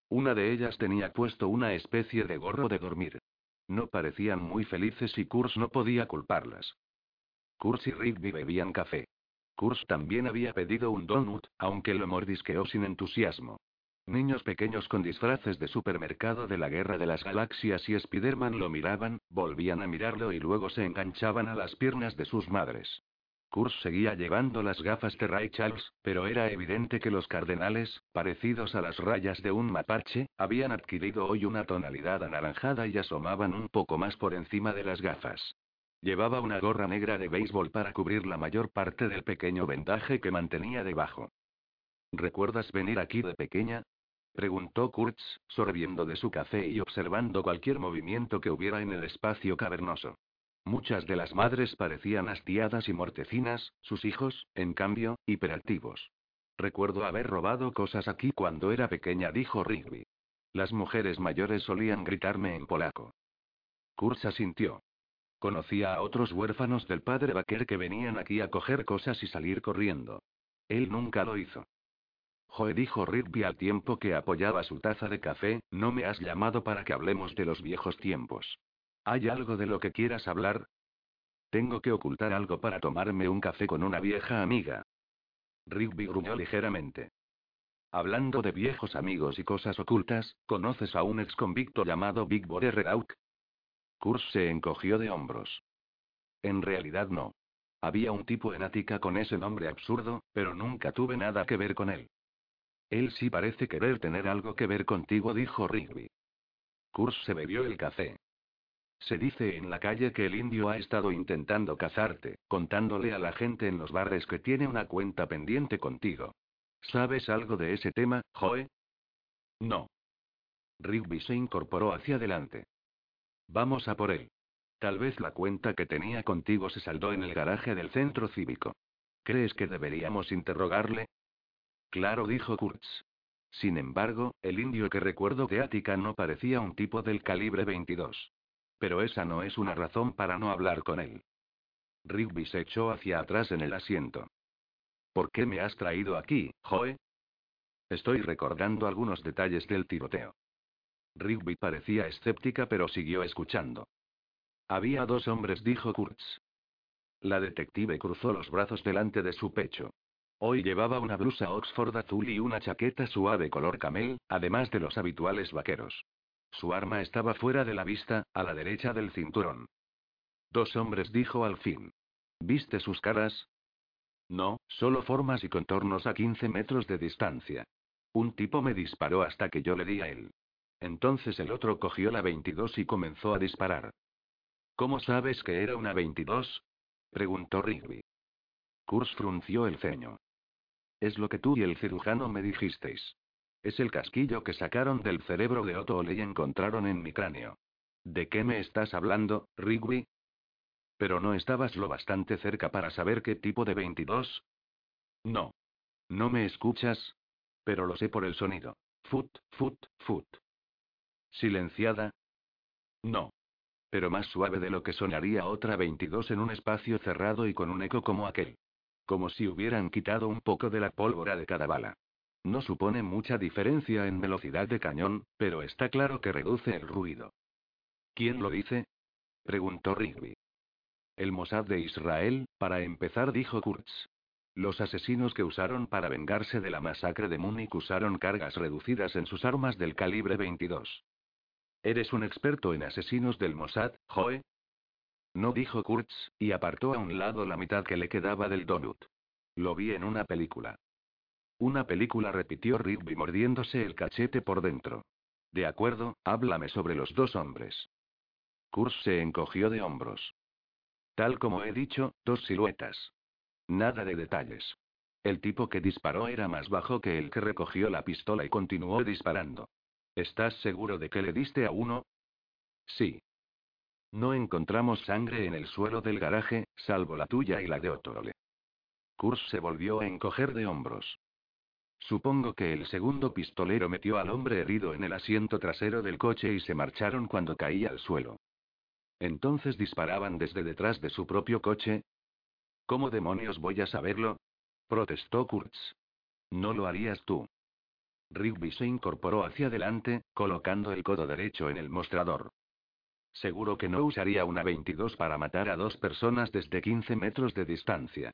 Una de ellas tenía puesto una especie de gorro de dormir. No parecían muy felices y Kurz no podía culparlas. Kurz y Rigby bebían café. Kurz también había pedido un donut, aunque lo mordisqueó sin entusiasmo. Niños pequeños con disfraces de supermercado de la Guerra de las Galaxias y Spiderman lo miraban, volvían a mirarlo y luego se enganchaban a las piernas de sus madres. Kurz seguía llevando las gafas de Ray Charles, pero era evidente que los cardenales, parecidos a las rayas de un mapache, habían adquirido hoy una tonalidad anaranjada y asomaban un poco más por encima de las gafas. Llevaba una gorra negra de béisbol para cubrir la mayor parte del pequeño vendaje que mantenía debajo. ¿Recuerdas venir aquí de pequeña? Preguntó Kurtz, sorbiendo de su café y observando cualquier movimiento que hubiera en el espacio cavernoso. Muchas de las madres parecían hastiadas y mortecinas, sus hijos, en cambio, hiperactivos. Recuerdo haber robado cosas aquí cuando era pequeña, dijo Rigby. Las mujeres mayores solían gritarme en polaco. Kurtz asintió. Conocía a otros huérfanos del padre Baker que venían aquí a coger cosas y salir corriendo. Él nunca lo hizo. Joe dijo Rigby al tiempo que apoyaba su taza de café, no me has llamado para que hablemos de los viejos tiempos. ¿Hay algo de lo que quieras hablar? Tengo que ocultar algo para tomarme un café con una vieja amiga. Rigby gruñó ligeramente. Hablando de viejos amigos y cosas ocultas, ¿conoces a un ex convicto llamado Big Borerauk? Kurs se encogió de hombros. En realidad no. Había un tipo en Ática con ese nombre absurdo, pero nunca tuve nada que ver con él. Él sí parece querer tener algo que ver contigo, dijo Rigby. Kurs se bebió el café. Se dice en la calle que el indio ha estado intentando cazarte, contándole a la gente en los bares que tiene una cuenta pendiente contigo. ¿Sabes algo de ese tema, Joe? No. Rigby se incorporó hacia adelante. Vamos a por él. Tal vez la cuenta que tenía contigo se saldó en el garaje del centro cívico. ¿Crees que deberíamos interrogarle? Claro, dijo Kurtz. Sin embargo, el indio que recuerdo de Ática no parecía un tipo del calibre 22. Pero esa no es una razón para no hablar con él. Rigby se echó hacia atrás en el asiento. ¿Por qué me has traído aquí, Joe? Estoy recordando algunos detalles del tiroteo. Rigby parecía escéptica pero siguió escuchando. Había dos hombres, dijo Kurtz. La detective cruzó los brazos delante de su pecho. Hoy llevaba una blusa Oxford azul y una chaqueta suave color camel, además de los habituales vaqueros. Su arma estaba fuera de la vista, a la derecha del cinturón. Dos hombres dijo al fin. ¿Viste sus caras? No, solo formas y contornos a 15 metros de distancia. Un tipo me disparó hasta que yo le di a él. Entonces el otro cogió la 22 y comenzó a disparar. ¿Cómo sabes que era una 22? preguntó Rigby. Kurs frunció el ceño. Es lo que tú y el cirujano me dijisteis. Es el casquillo que sacaron del cerebro de Otto y encontraron en mi cráneo. ¿De qué me estás hablando, Rigby? ¿Pero no estabas lo bastante cerca para saber qué tipo de 22? No. ¿No me escuchas? Pero lo sé por el sonido. Fut, fut, fut. ¿Silenciada? No. Pero más suave de lo que sonaría otra 22 en un espacio cerrado y con un eco como aquel. Como si hubieran quitado un poco de la pólvora de cada bala. No supone mucha diferencia en velocidad de cañón, pero está claro que reduce el ruido. ¿Quién lo dice? preguntó Rigby. El Mossad de Israel, para empezar, dijo Kurtz. Los asesinos que usaron para vengarse de la masacre de Múnich usaron cargas reducidas en sus armas del calibre 22. ¿Eres un experto en asesinos del Mossad, Joe? No dijo Kurtz, y apartó a un lado la mitad que le quedaba del donut. Lo vi en una película. Una película repitió Rigby mordiéndose el cachete por dentro. De acuerdo, háblame sobre los dos hombres. Kurtz se encogió de hombros. Tal como he dicho, dos siluetas. Nada de detalles. El tipo que disparó era más bajo que el que recogió la pistola y continuó disparando. ¿Estás seguro de que le diste a uno? Sí. No encontramos sangre en el suelo del garaje, salvo la tuya y la de Otole. Kurs se volvió a encoger de hombros. Supongo que el segundo pistolero metió al hombre herido en el asiento trasero del coche y se marcharon cuando caía al suelo. Entonces disparaban desde detrás de su propio coche. ¿Cómo demonios voy a saberlo? protestó Kurtz. No lo harías tú. Rigby se incorporó hacia adelante, colocando el codo derecho en el mostrador. Seguro que no usaría una 22 para matar a dos personas desde 15 metros de distancia.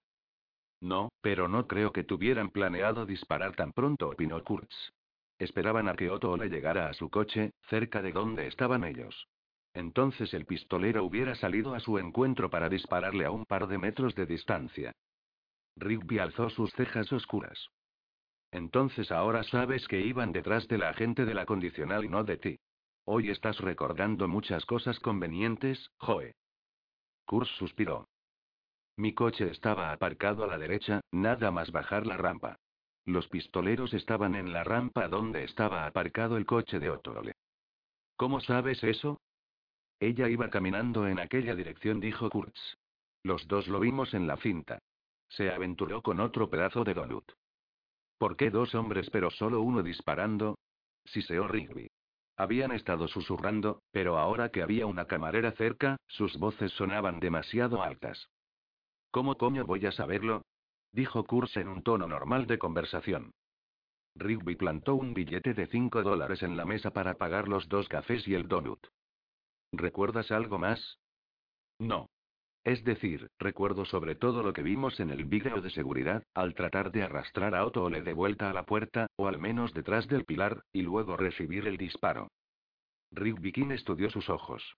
No, pero no creo que tuvieran planeado disparar tan pronto, opinó Kurtz. Esperaban a que Otto le llegara a su coche, cerca de donde estaban ellos. Entonces el pistolero hubiera salido a su encuentro para dispararle a un par de metros de distancia. Rigby alzó sus cejas oscuras. Entonces ahora sabes que iban detrás de la agente de la condicional y no de ti. Hoy estás recordando muchas cosas convenientes, Joe. Kurs suspiró. Mi coche estaba aparcado a la derecha, nada más bajar la rampa. Los pistoleros estaban en la rampa donde estaba aparcado el coche de Otole. ¿Cómo sabes eso? Ella iba caminando en aquella dirección, dijo Kurtz. Los dos lo vimos en la cinta. Se aventuró con otro pedazo de donut. ¿Por qué dos hombres pero solo uno disparando? Siseó Rigby. Habían estado susurrando, pero ahora que había una camarera cerca, sus voces sonaban demasiado altas. ¿Cómo coño voy a saberlo? dijo Kurz en un tono normal de conversación. Rigby plantó un billete de 5 dólares en la mesa para pagar los dos cafés y el donut. ¿Recuerdas algo más? No. Es decir, recuerdo sobre todo lo que vimos en el vídeo de seguridad, al tratar de arrastrar a Otto Ole de vuelta a la puerta, o al menos detrás del pilar, y luego recibir el disparo. King estudió sus ojos.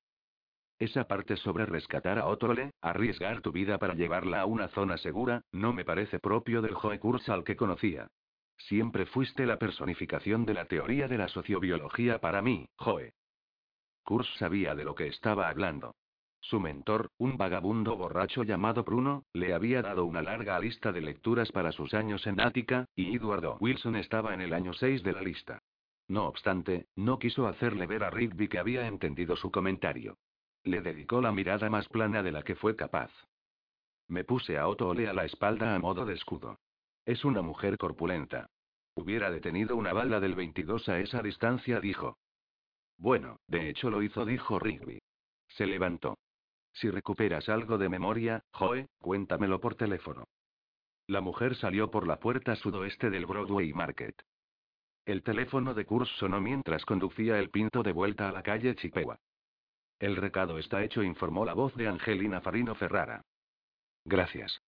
Esa parte sobre rescatar a Otole, arriesgar tu vida para llevarla a una zona segura, no me parece propio del Joe al que conocía. Siempre fuiste la personificación de la teoría de la sociobiología para mí, Joe. Kurz sabía de lo que estaba hablando. Su mentor, un vagabundo borracho llamado Bruno, le había dado una larga lista de lecturas para sus años en Ática, y Eduardo Wilson estaba en el año 6 de la lista. No obstante, no quiso hacerle ver a Rigby que había entendido su comentario. Le dedicó la mirada más plana de la que fue capaz. Me puse a Otto Ole a la espalda a modo de escudo. Es una mujer corpulenta. Hubiera detenido una bala del 22 a esa distancia, dijo. Bueno, de hecho lo hizo, dijo Rigby. Se levantó. Si recuperas algo de memoria, Joe, cuéntamelo por teléfono. La mujer salió por la puerta sudoeste del Broadway Market. El teléfono de Kurs sonó mientras conducía el pinto de vuelta a la calle Chippewa. El recado está hecho, informó la voz de Angelina Farino Ferrara. Gracias.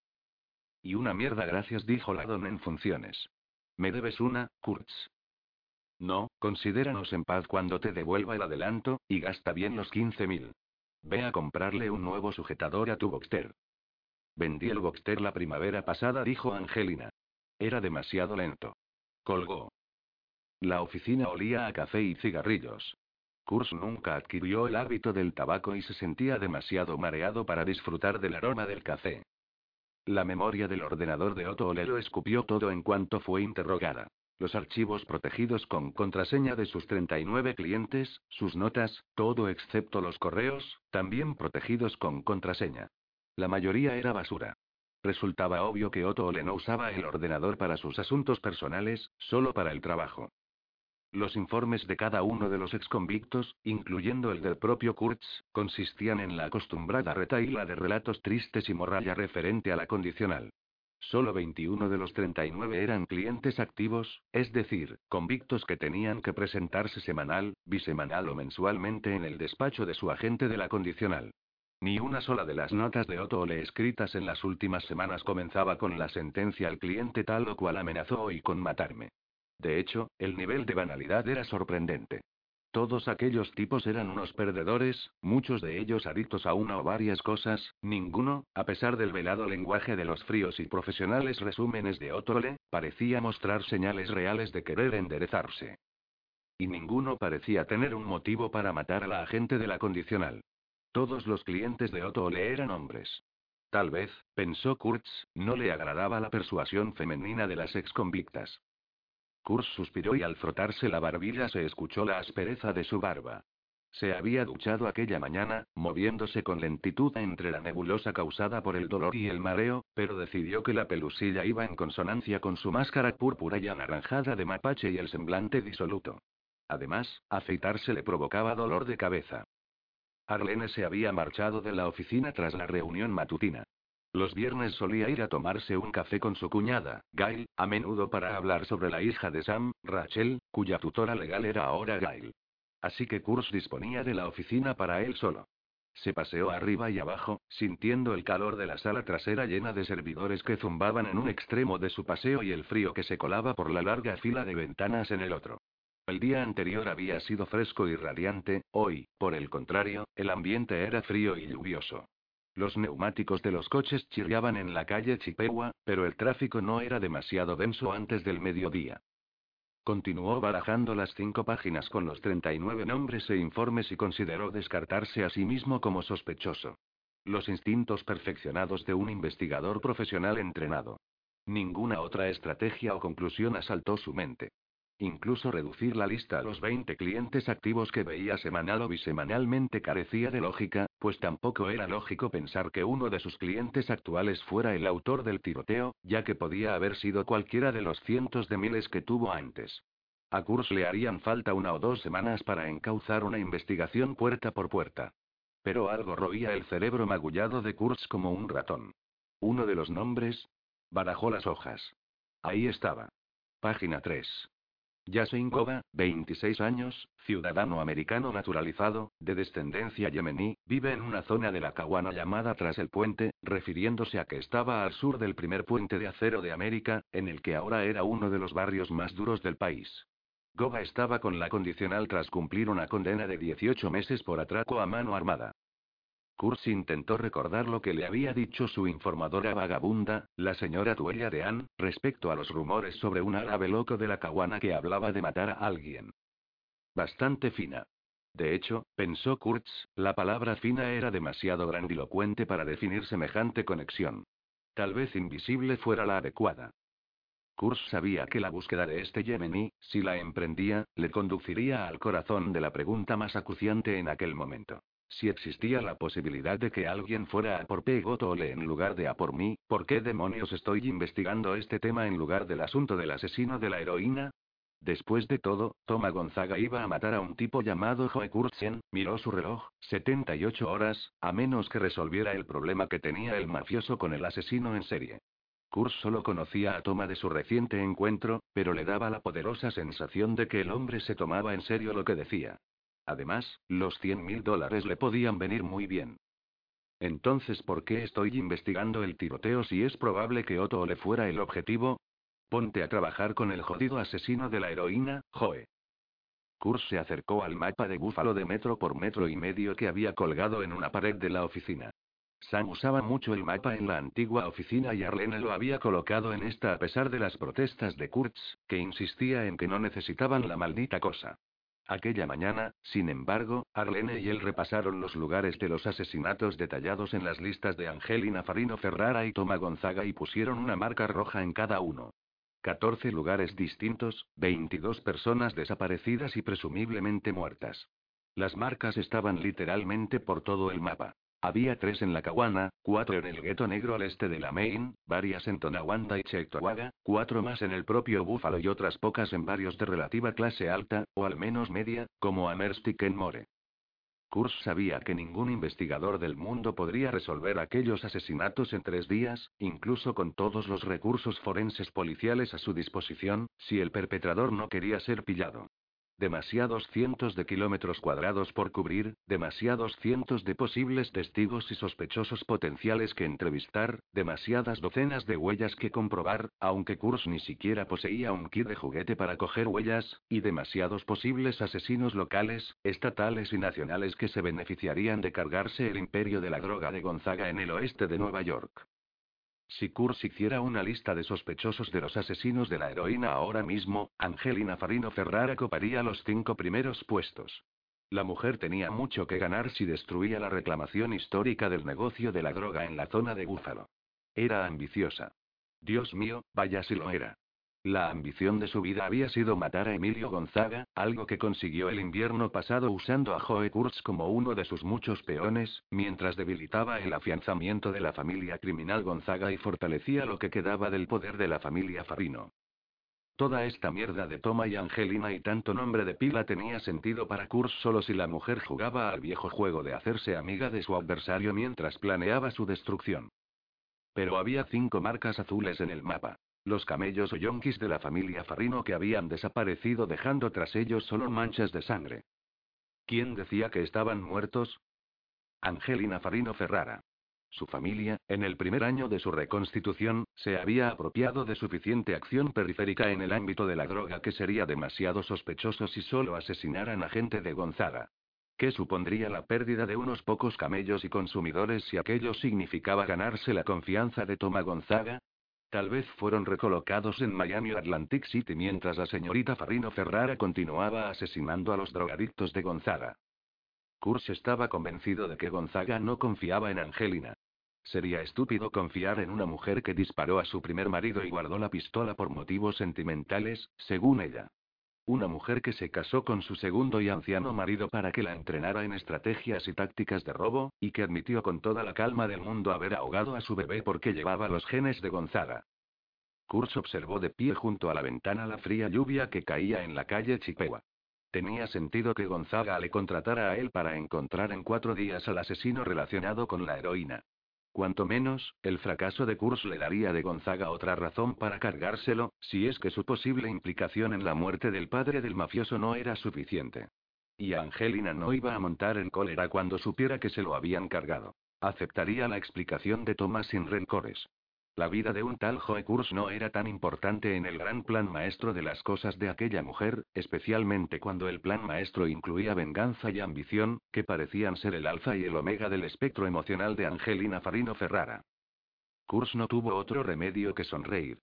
Y una mierda gracias, dijo la don en funciones. Me debes una, Kurtz. No, considéranos en paz cuando te devuelva el adelanto, y gasta bien los 15 mil. Ve a comprarle un nuevo sujetador a tu Boxster. Vendí el Boxster la primavera pasada, dijo Angelina. Era demasiado lento. Colgó. La oficina olía a café y cigarrillos. Kurs nunca adquirió el hábito del tabaco y se sentía demasiado mareado para disfrutar del aroma del café. La memoria del ordenador de Otto Ole lo escupió todo en cuanto fue interrogada. Los archivos protegidos con contraseña de sus 39 clientes, sus notas, todo excepto los correos, también protegidos con contraseña. La mayoría era basura. Resultaba obvio que Otto Ole no usaba el ordenador para sus asuntos personales, solo para el trabajo. Los informes de cada uno de los exconvictos, incluyendo el del propio Kurtz, consistían en la acostumbrada retaíla de relatos tristes y morralla referente a la condicional. Solo 21 de los 39 eran clientes activos, es decir, convictos que tenían que presentarse semanal, bisemanal o mensualmente en el despacho de su agente de la condicional. Ni una sola de las notas de Otto Ole escritas en las últimas semanas comenzaba con la sentencia al cliente tal o cual amenazó hoy con matarme. De hecho, el nivel de banalidad era sorprendente. Todos aquellos tipos eran unos perdedores, muchos de ellos adictos a una o varias cosas, ninguno, a pesar del velado lenguaje de los fríos y profesionales resúmenes de Otole, parecía mostrar señales reales de querer enderezarse. Y ninguno parecía tener un motivo para matar a la agente de la condicional. Todos los clientes de Otole eran hombres. Tal vez, pensó Kurtz, no le agradaba la persuasión femenina de las exconvictas. Kurs suspiró y al frotarse la barbilla se escuchó la aspereza de su barba. Se había duchado aquella mañana, moviéndose con lentitud entre la nebulosa causada por el dolor y el mareo, pero decidió que la pelusilla iba en consonancia con su máscara púrpura y anaranjada de mapache y el semblante disoluto. Además, afeitarse le provocaba dolor de cabeza. Arlene se había marchado de la oficina tras la reunión matutina. Los viernes solía ir a tomarse un café con su cuñada, Gail, a menudo para hablar sobre la hija de Sam, Rachel, cuya tutora legal era ahora Gail. Así que Kurz disponía de la oficina para él solo. Se paseó arriba y abajo, sintiendo el calor de la sala trasera llena de servidores que zumbaban en un extremo de su paseo y el frío que se colaba por la larga fila de ventanas en el otro. El día anterior había sido fresco y radiante, hoy, por el contrario, el ambiente era frío y lluvioso. Los neumáticos de los coches chirriaban en la calle Chippewa, pero el tráfico no era demasiado denso antes del mediodía. Continuó barajando las cinco páginas con los 39 nombres e informes y consideró descartarse a sí mismo como sospechoso. Los instintos perfeccionados de un investigador profesional entrenado. Ninguna otra estrategia o conclusión asaltó su mente. Incluso reducir la lista a los 20 clientes activos que veía semanal o bisemanalmente carecía de lógica, pues tampoco era lógico pensar que uno de sus clientes actuales fuera el autor del tiroteo, ya que podía haber sido cualquiera de los cientos de miles que tuvo antes. A Kurz le harían falta una o dos semanas para encauzar una investigación puerta por puerta. Pero algo roía el cerebro magullado de Kurz como un ratón. Uno de los nombres. Barajó las hojas. Ahí estaba. Página 3. Yasin Goba, 26 años, ciudadano americano naturalizado, de descendencia yemení, vive en una zona de la Caguana llamada Tras el Puente, refiriéndose a que estaba al sur del primer puente de acero de América, en el que ahora era uno de los barrios más duros del país. Goba estaba con la condicional tras cumplir una condena de 18 meses por atraco a mano armada. Kurz intentó recordar lo que le había dicho su informadora vagabunda, la señora Tuella de Ann, respecto a los rumores sobre un árabe loco de la caguana que hablaba de matar a alguien. Bastante fina. De hecho, pensó Kurtz, la palabra fina era demasiado grandilocuente para definir semejante conexión. Tal vez invisible fuera la adecuada. Kurtz sabía que la búsqueda de este yemení, si la emprendía, le conduciría al corazón de la pregunta más acuciante en aquel momento. Si existía la posibilidad de que alguien fuera a por Pegotole en lugar de a por mí, ¿por qué demonios estoy investigando este tema en lugar del asunto del asesino de la heroína? Después de todo, Toma Gonzaga iba a matar a un tipo llamado Joe Kurtzen, miró su reloj, 78 horas, a menos que resolviera el problema que tenía el mafioso con el asesino en serie. Kurz solo conocía a Toma de su reciente encuentro, pero le daba la poderosa sensación de que el hombre se tomaba en serio lo que decía. Además, los 100 mil dólares le podían venir muy bien. Entonces, ¿por qué estoy investigando el tiroteo si es probable que Otto le fuera el objetivo? Ponte a trabajar con el jodido asesino de la heroína, Joe. Kurz se acercó al mapa de búfalo de metro por metro y medio que había colgado en una pared de la oficina. Sam usaba mucho el mapa en la antigua oficina y Arlene lo había colocado en esta a pesar de las protestas de Kurtz, que insistía en que no necesitaban la maldita cosa. Aquella mañana, sin embargo, Arlene y él repasaron los lugares de los asesinatos detallados en las listas de Angelina Farino Ferrara y Toma Gonzaga y pusieron una marca roja en cada uno. 14 lugares distintos, 22 personas desaparecidas y presumiblemente muertas. Las marcas estaban literalmente por todo el mapa. Había tres en la Caguana, cuatro en el gueto negro al este de la Main, varias en Tonawanda y Cheektowaga, cuatro más en el propio Búfalo y otras pocas en barrios de relativa clase alta, o al menos media, como Amerst y Kenmore. Kurz sabía que ningún investigador del mundo podría resolver aquellos asesinatos en tres días, incluso con todos los recursos forenses policiales a su disposición, si el perpetrador no quería ser pillado. Demasiados cientos de kilómetros cuadrados por cubrir, demasiados cientos de posibles testigos y sospechosos potenciales que entrevistar, demasiadas docenas de huellas que comprobar, aunque Kurz ni siquiera poseía un kit de juguete para coger huellas, y demasiados posibles asesinos locales, estatales y nacionales que se beneficiarían de cargarse el imperio de la droga de Gonzaga en el oeste de Nueva York. Si Kurz hiciera una lista de sospechosos de los asesinos de la heroína ahora mismo, Angelina Farino Ferrara coparía los cinco primeros puestos. La mujer tenía mucho que ganar si destruía la reclamación histórica del negocio de la droga en la zona de Búfalo. Era ambiciosa. Dios mío, vaya si lo era. La ambición de su vida había sido matar a Emilio Gonzaga, algo que consiguió el invierno pasado usando a Joe Kurtz como uno de sus muchos peones, mientras debilitaba el afianzamiento de la familia criminal Gonzaga y fortalecía lo que quedaba del poder de la familia Farino. Toda esta mierda de Toma y Angelina y tanto nombre de pila tenía sentido para Kurtz solo si la mujer jugaba al viejo juego de hacerse amiga de su adversario mientras planeaba su destrucción. Pero había cinco marcas azules en el mapa. Los camellos o yonkis de la familia Farino que habían desaparecido dejando tras ellos solo manchas de sangre. ¿Quién decía que estaban muertos? Angelina Farino Ferrara. Su familia, en el primer año de su reconstitución, se había apropiado de suficiente acción periférica en el ámbito de la droga que sería demasiado sospechoso si solo asesinaran a gente de Gonzaga. ¿Qué supondría la pérdida de unos pocos camellos y consumidores si aquello significaba ganarse la confianza de Toma Gonzaga? Tal vez fueron recolocados en Miami Atlantic City mientras la señorita Farino Ferrara continuaba asesinando a los drogadictos de Gonzaga. Kurz estaba convencido de que Gonzaga no confiaba en Angelina. Sería estúpido confiar en una mujer que disparó a su primer marido y guardó la pistola por motivos sentimentales, según ella. Una mujer que se casó con su segundo y anciano marido para que la entrenara en estrategias y tácticas de robo, y que admitió con toda la calma del mundo haber ahogado a su bebé porque llevaba los genes de Gonzaga. Kurz observó de pie junto a la ventana la fría lluvia que caía en la calle Chippewa. Tenía sentido que Gonzaga le contratara a él para encontrar en cuatro días al asesino relacionado con la heroína. Cuanto menos, el fracaso de Kurz le daría de Gonzaga otra razón para cargárselo, si es que su posible implicación en la muerte del padre del mafioso no era suficiente. Y Angelina no iba a montar en cólera cuando supiera que se lo habían cargado. Aceptaría la explicación de Thomas sin rencores. La vida de un tal Joe Kurz no era tan importante en el gran plan maestro de las cosas de aquella mujer, especialmente cuando el plan maestro incluía venganza y ambición, que parecían ser el alfa y el omega del espectro emocional de Angelina Farino Ferrara. Kurz no tuvo otro remedio que sonreír.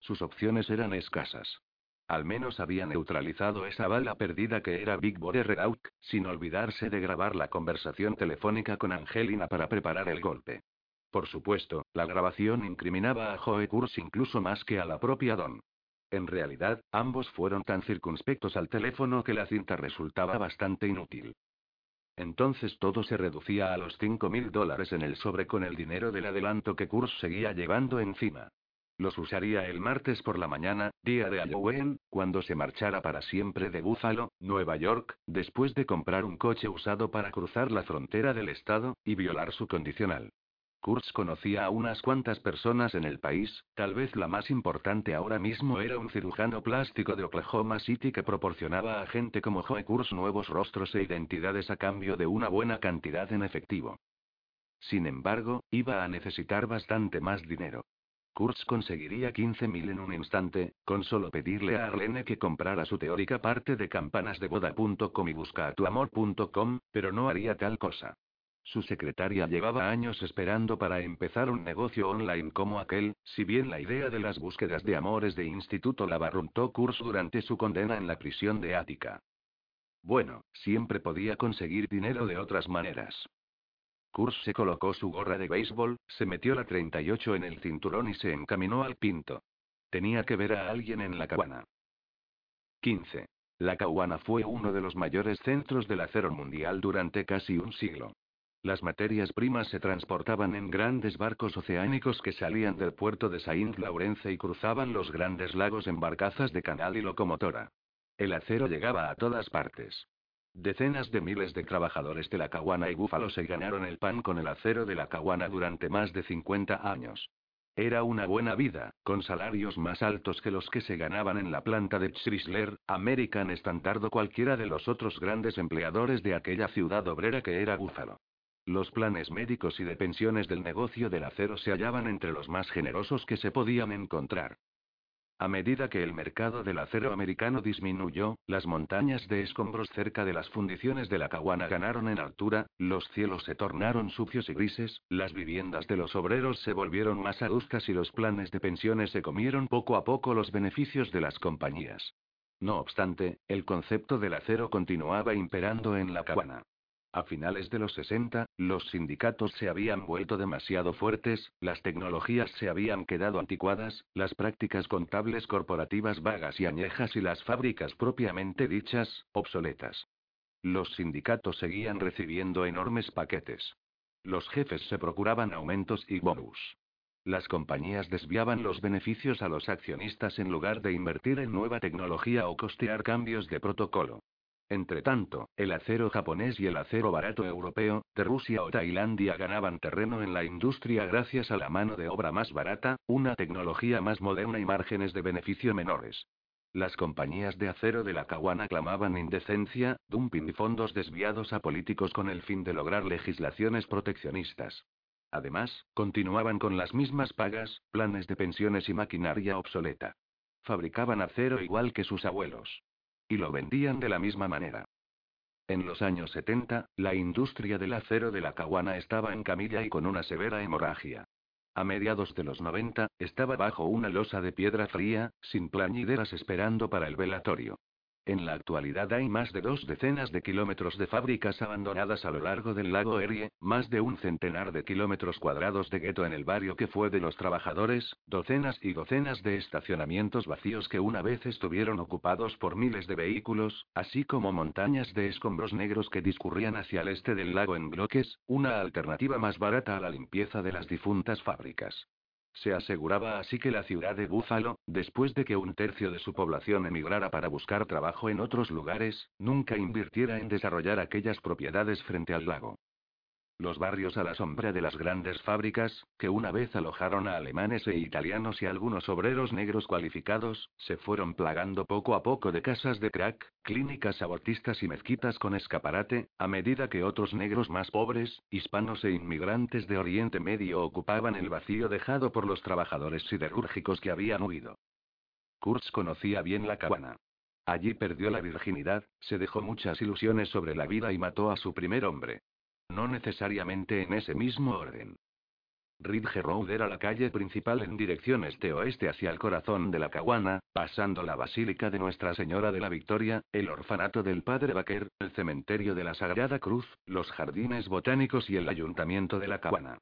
Sus opciones eran escasas. Al menos había neutralizado esa bala perdida que era Big Brother Out, sin olvidarse de grabar la conversación telefónica con Angelina para preparar el golpe. Por supuesto, la grabación incriminaba a Joe Kurz incluso más que a la propia Don. En realidad, ambos fueron tan circunspectos al teléfono que la cinta resultaba bastante inútil. Entonces todo se reducía a los 5 mil dólares en el sobre con el dinero del adelanto que Kurz seguía llevando encima. Los usaría el martes por la mañana, día de Halloween, cuando se marchara para siempre de Buffalo, Nueva York, después de comprar un coche usado para cruzar la frontera del estado, y violar su condicional. Kurtz conocía a unas cuantas personas en el país, tal vez la más importante ahora mismo era un cirujano plástico de Oklahoma City que proporcionaba a gente como Joe Kurtz nuevos rostros e identidades a cambio de una buena cantidad en efectivo. Sin embargo, iba a necesitar bastante más dinero. Kurtz conseguiría 15.000 en un instante, con solo pedirle a Arlene que comprara su teórica parte de campanasdeboda.com y buscatuamor.com, pero no haría tal cosa. Su secretaria llevaba años esperando para empezar un negocio online como aquel, si bien la idea de las búsquedas de amores de instituto la barruntó Kurz durante su condena en la prisión de Ática. Bueno, siempre podía conseguir dinero de otras maneras. Kurz se colocó su gorra de béisbol, se metió la 38 en el cinturón y se encaminó al pinto. Tenía que ver a alguien en la cabana. 15. La Caguana fue uno de los mayores centros del acero mundial durante casi un siglo. Las materias primas se transportaban en grandes barcos oceánicos que salían del puerto de Saint Laurence y cruzaban los grandes lagos en barcazas de canal y locomotora. El acero llegaba a todas partes. Decenas de miles de trabajadores de la Caguana y Búfalo se ganaron el pan con el acero de la Caguana durante más de 50 años. Era una buena vida, con salarios más altos que los que se ganaban en la planta de Chrysler, American Standard o cualquiera de los otros grandes empleadores de aquella ciudad obrera que era Búfalo. Los planes médicos y de pensiones del negocio del acero se hallaban entre los más generosos que se podían encontrar. A medida que el mercado del acero americano disminuyó, las montañas de escombros cerca de las fundiciones de la Caguana ganaron en altura, los cielos se tornaron sucios y grises, las viviendas de los obreros se volvieron más adustas y los planes de pensiones se comieron poco a poco los beneficios de las compañías. No obstante, el concepto del acero continuaba imperando en la Caguana. A finales de los 60, los sindicatos se habían vuelto demasiado fuertes, las tecnologías se habían quedado anticuadas, las prácticas contables corporativas vagas y añejas y las fábricas propiamente dichas, obsoletas. Los sindicatos seguían recibiendo enormes paquetes. Los jefes se procuraban aumentos y bonus. Las compañías desviaban los beneficios a los accionistas en lugar de invertir en nueva tecnología o costear cambios de protocolo. Entretanto, el acero japonés y el acero barato europeo, de Rusia o Tailandia ganaban terreno en la industria gracias a la mano de obra más barata, una tecnología más moderna y márgenes de beneficio menores. Las compañías de acero de la Caguana clamaban indecencia, dumping y fondos desviados a políticos con el fin de lograr legislaciones proteccionistas. Además, continuaban con las mismas pagas, planes de pensiones y maquinaria obsoleta. Fabricaban acero igual que sus abuelos. Y lo vendían de la misma manera. En los años 70, la industria del acero de la Caguana estaba en camilla y con una severa hemorragia. A mediados de los 90, estaba bajo una losa de piedra fría, sin plañideras esperando para el velatorio. En la actualidad hay más de dos decenas de kilómetros de fábricas abandonadas a lo largo del lago Erie, más de un centenar de kilómetros cuadrados de gueto en el barrio que fue de los trabajadores, docenas y docenas de estacionamientos vacíos que una vez estuvieron ocupados por miles de vehículos, así como montañas de escombros negros que discurrían hacia el este del lago en bloques, una alternativa más barata a la limpieza de las difuntas fábricas. Se aseguraba así que la ciudad de Búfalo, después de que un tercio de su población emigrara para buscar trabajo en otros lugares, nunca invirtiera en desarrollar aquellas propiedades frente al lago. Los barrios a la sombra de las grandes fábricas, que una vez alojaron a alemanes e italianos y algunos obreros negros cualificados, se fueron plagando poco a poco de casas de crack, clínicas abortistas y mezquitas con escaparate, a medida que otros negros más pobres, hispanos e inmigrantes de Oriente Medio ocupaban el vacío dejado por los trabajadores siderúrgicos que habían huido. Kurtz conocía bien la cabana. Allí perdió la virginidad, se dejó muchas ilusiones sobre la vida y mató a su primer hombre. No necesariamente en ese mismo orden. Ridge Road era la calle principal en dirección este-oeste hacia el corazón de la Caguana, pasando la Basílica de Nuestra Señora de la Victoria, el orfanato del Padre Baker, el cementerio de la Sagrada Cruz, los jardines botánicos y el ayuntamiento de la Caguana.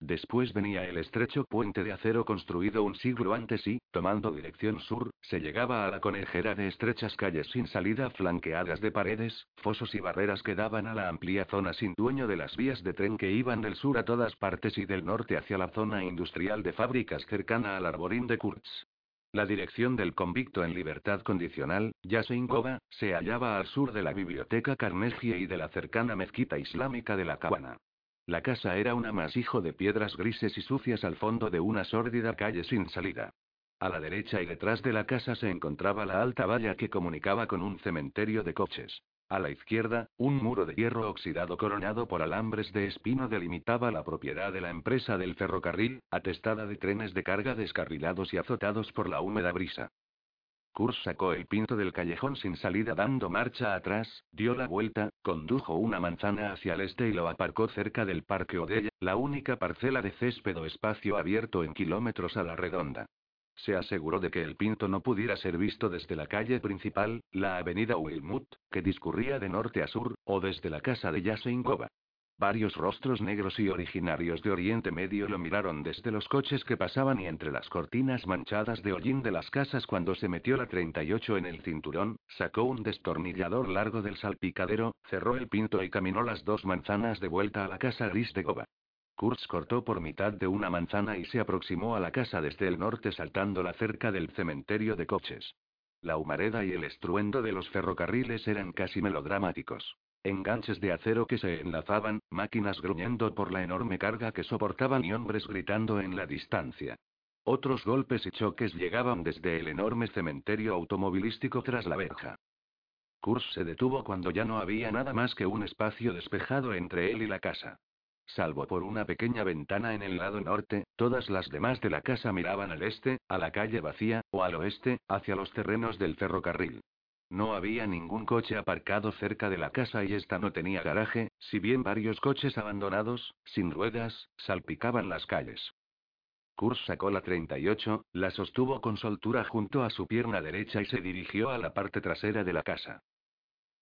Después venía el estrecho puente de acero construido un siglo antes y, tomando dirección sur, se llegaba a la conejera de estrechas calles sin salida flanqueadas de paredes, fosos y barreras que daban a la amplia zona sin dueño de las vías de tren que iban del sur a todas partes y del norte hacia la zona industrial de fábricas cercana al arborín de Kurtz. La dirección del convicto en libertad condicional, Yasin se hallaba al sur de la biblioteca Carnegie y de la cercana mezquita islámica de la Cabana. La casa era un amasijo de piedras grises y sucias al fondo de una sórdida calle sin salida. A la derecha y detrás de la casa se encontraba la alta valla que comunicaba con un cementerio de coches. A la izquierda, un muro de hierro oxidado coronado por alambres de espino delimitaba la propiedad de la empresa del ferrocarril, atestada de trenes de carga descarrilados y azotados por la húmeda brisa. Kurs sacó el pinto del callejón sin salida dando marcha atrás, dio la vuelta, condujo una manzana hacia el este y lo aparcó cerca del Parque Odella, la única parcela de césped o espacio abierto en kilómetros a la redonda. Se aseguró de que el pinto no pudiera ser visto desde la calle principal, la avenida Wilmut, que discurría de norte a sur, o desde la casa de Yasenkova. Varios rostros negros y originarios de Oriente Medio lo miraron desde los coches que pasaban y entre las cortinas manchadas de hollín de las casas cuando se metió la 38 en el cinturón, sacó un destornillador largo del salpicadero, cerró el pinto y caminó las dos manzanas de vuelta a la casa gris de Goba. Kurz cortó por mitad de una manzana y se aproximó a la casa desde el norte saltándola cerca del cementerio de coches. La humareda y el estruendo de los ferrocarriles eran casi melodramáticos. Enganches de acero que se enlazaban, máquinas gruñendo por la enorme carga que soportaban y hombres gritando en la distancia. Otros golpes y choques llegaban desde el enorme cementerio automovilístico tras la verja. Kurz se detuvo cuando ya no había nada más que un espacio despejado entre él y la casa. Salvo por una pequeña ventana en el lado norte, todas las demás de la casa miraban al este, a la calle vacía, o al oeste, hacia los terrenos del ferrocarril. No había ningún coche aparcado cerca de la casa y esta no tenía garaje, si bien varios coches abandonados, sin ruedas, salpicaban las calles. Kurs sacó la 38, la sostuvo con soltura junto a su pierna derecha y se dirigió a la parte trasera de la casa.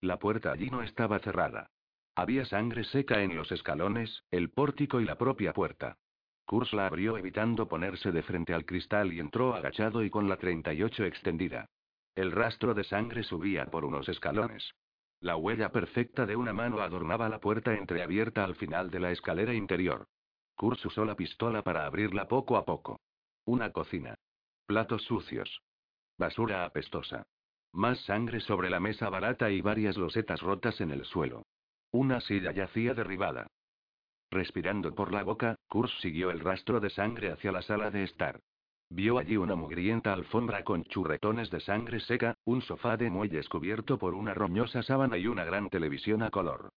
La puerta allí no estaba cerrada. Había sangre seca en los escalones, el pórtico y la propia puerta. Kurs la abrió evitando ponerse de frente al cristal y entró agachado y con la 38 extendida. El rastro de sangre subía por unos escalones. La huella perfecta de una mano adornaba la puerta entreabierta al final de la escalera interior. Kurz usó la pistola para abrirla poco a poco. Una cocina. Platos sucios. Basura apestosa. Más sangre sobre la mesa barata y varias losetas rotas en el suelo. Una silla yacía derribada. Respirando por la boca, Kurz siguió el rastro de sangre hacia la sala de estar. Vio allí una mugrienta alfombra con churretones de sangre seca, un sofá de muelles cubierto por una roñosa sábana y una gran televisión a color.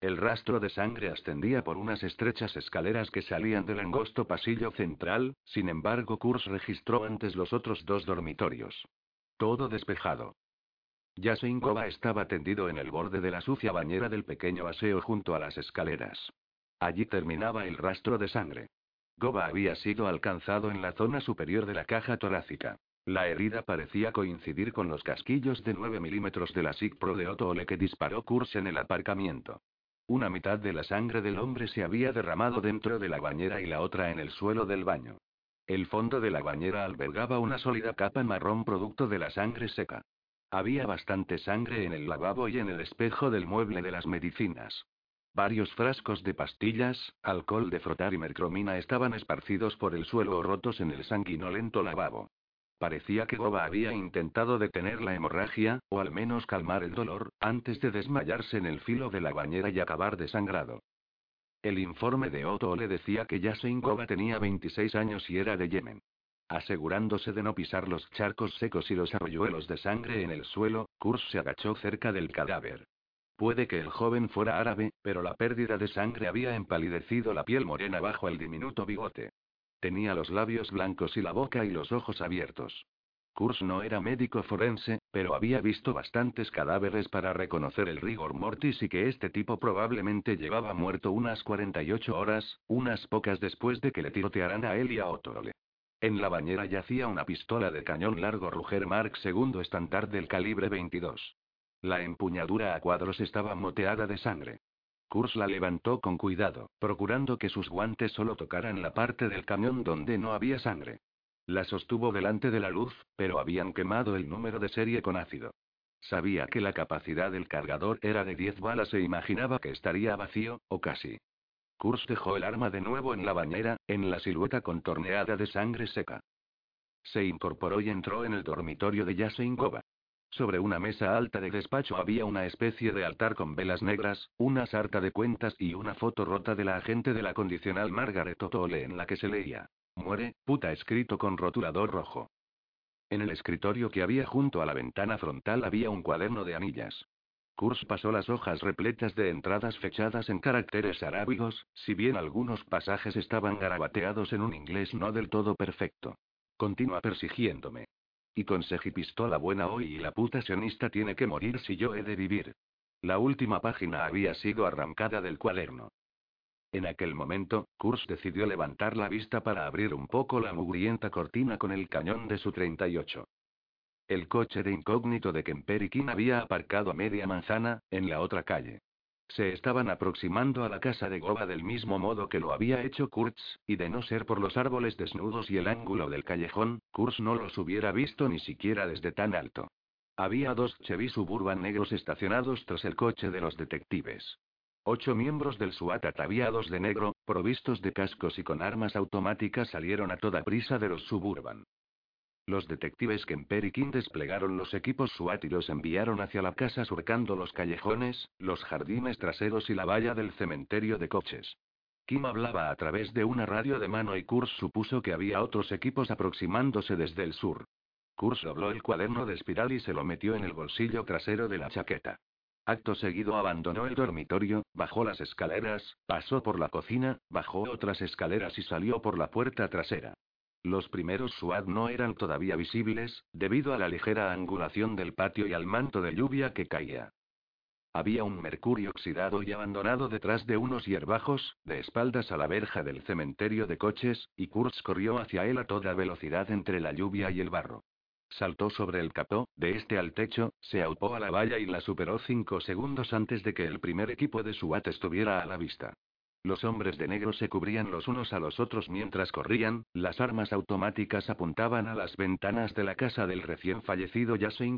El rastro de sangre ascendía por unas estrechas escaleras que salían del angosto pasillo central, sin embargo Kurz registró antes los otros dos dormitorios. Todo despejado. Yasinkova estaba tendido en el borde de la sucia bañera del pequeño aseo junto a las escaleras. Allí terminaba el rastro de sangre. Goba había sido alcanzado en la zona superior de la caja torácica. La herida parecía coincidir con los casquillos de 9 milímetros de la SIG Pro de Otto que disparó Kurz en el aparcamiento. Una mitad de la sangre del hombre se había derramado dentro de la bañera y la otra en el suelo del baño. El fondo de la bañera albergaba una sólida capa marrón producto de la sangre seca. Había bastante sangre en el lavabo y en el espejo del mueble de las medicinas. Varios frascos de pastillas, alcohol de frotar y mercromina estaban esparcidos por el suelo o rotos en el sanguinolento lavabo. Parecía que Goba había intentado detener la hemorragia, o al menos calmar el dolor, antes de desmayarse en el filo de la bañera y acabar desangrado. El informe de Otto le decía que Yasenkova tenía 26 años y era de Yemen. Asegurándose de no pisar los charcos secos y los arroyuelos de sangre en el suelo, Kurz se agachó cerca del cadáver. Puede que el joven fuera árabe, pero la pérdida de sangre había empalidecido la piel morena bajo el diminuto bigote. Tenía los labios blancos y la boca y los ojos abiertos. Kurz no era médico forense, pero había visto bastantes cadáveres para reconocer el rigor mortis y que este tipo probablemente llevaba muerto unas 48 horas, unas pocas después de que le tirotearan a él y a Otole. En la bañera yacía una pistola de cañón largo Ruger Mark II estándar del calibre 22. La empuñadura a cuadros estaba moteada de sangre. Kurz la levantó con cuidado, procurando que sus guantes solo tocaran la parte del cañón donde no había sangre. La sostuvo delante de la luz, pero habían quemado el número de serie con ácido. Sabía que la capacidad del cargador era de 10 balas e imaginaba que estaría vacío, o casi. Kurz dejó el arma de nuevo en la bañera, en la silueta contorneada de sangre seca. Se incorporó y entró en el dormitorio de Yaseinkova. Sobre una mesa alta de despacho había una especie de altar con velas negras, una sarta de cuentas y una foto rota de la agente de la condicional Margaret O'Toole en la que se leía: Muere, puta escrito con rotulador rojo. En el escritorio que había junto a la ventana frontal había un cuaderno de anillas. Kurz pasó las hojas repletas de entradas fechadas en caracteres arábigos, si bien algunos pasajes estaban garabateados en un inglés no del todo perfecto. Continúa persiguiéndome. Y conseguí pistola buena hoy y la puta sionista tiene que morir si yo he de vivir. La última página había sido arrancada del cuaderno. En aquel momento, Kurz decidió levantar la vista para abrir un poco la mugrienta cortina con el cañón de su 38. El coche de incógnito de Kemperikin había aparcado a media manzana, en la otra calle. Se estaban aproximando a la casa de Goba del mismo modo que lo había hecho Kurtz, y de no ser por los árboles desnudos y el ángulo del callejón, Kurtz no los hubiera visto ni siquiera desde tan alto. Había dos Chevy Suburban negros estacionados tras el coche de los detectives. Ocho miembros del SWAT ataviados de negro, provistos de cascos y con armas automáticas salieron a toda prisa de los Suburban. Los detectives Kemper y King desplegaron los equipos SWAT y los enviaron hacia la casa surcando los callejones, los jardines traseros y la valla del cementerio de coches. Kim hablaba a través de una radio de mano y Kurz supuso que había otros equipos aproximándose desde el sur. Kurz dobló el cuaderno de espiral y se lo metió en el bolsillo trasero de la chaqueta. Acto seguido abandonó el dormitorio, bajó las escaleras, pasó por la cocina, bajó otras escaleras y salió por la puerta trasera. Los primeros SWAT no eran todavía visibles, debido a la ligera angulación del patio y al manto de lluvia que caía. Había un mercurio oxidado y abandonado detrás de unos hierbajos, de espaldas a la verja del cementerio de coches, y Kurtz corrió hacia él a toda velocidad entre la lluvia y el barro. Saltó sobre el capó, de este al techo, se aupó a la valla y la superó cinco segundos antes de que el primer equipo de SWAT estuviera a la vista. Los hombres de negro se cubrían los unos a los otros mientras corrían, las armas automáticas apuntaban a las ventanas de la casa del recién fallecido Yasin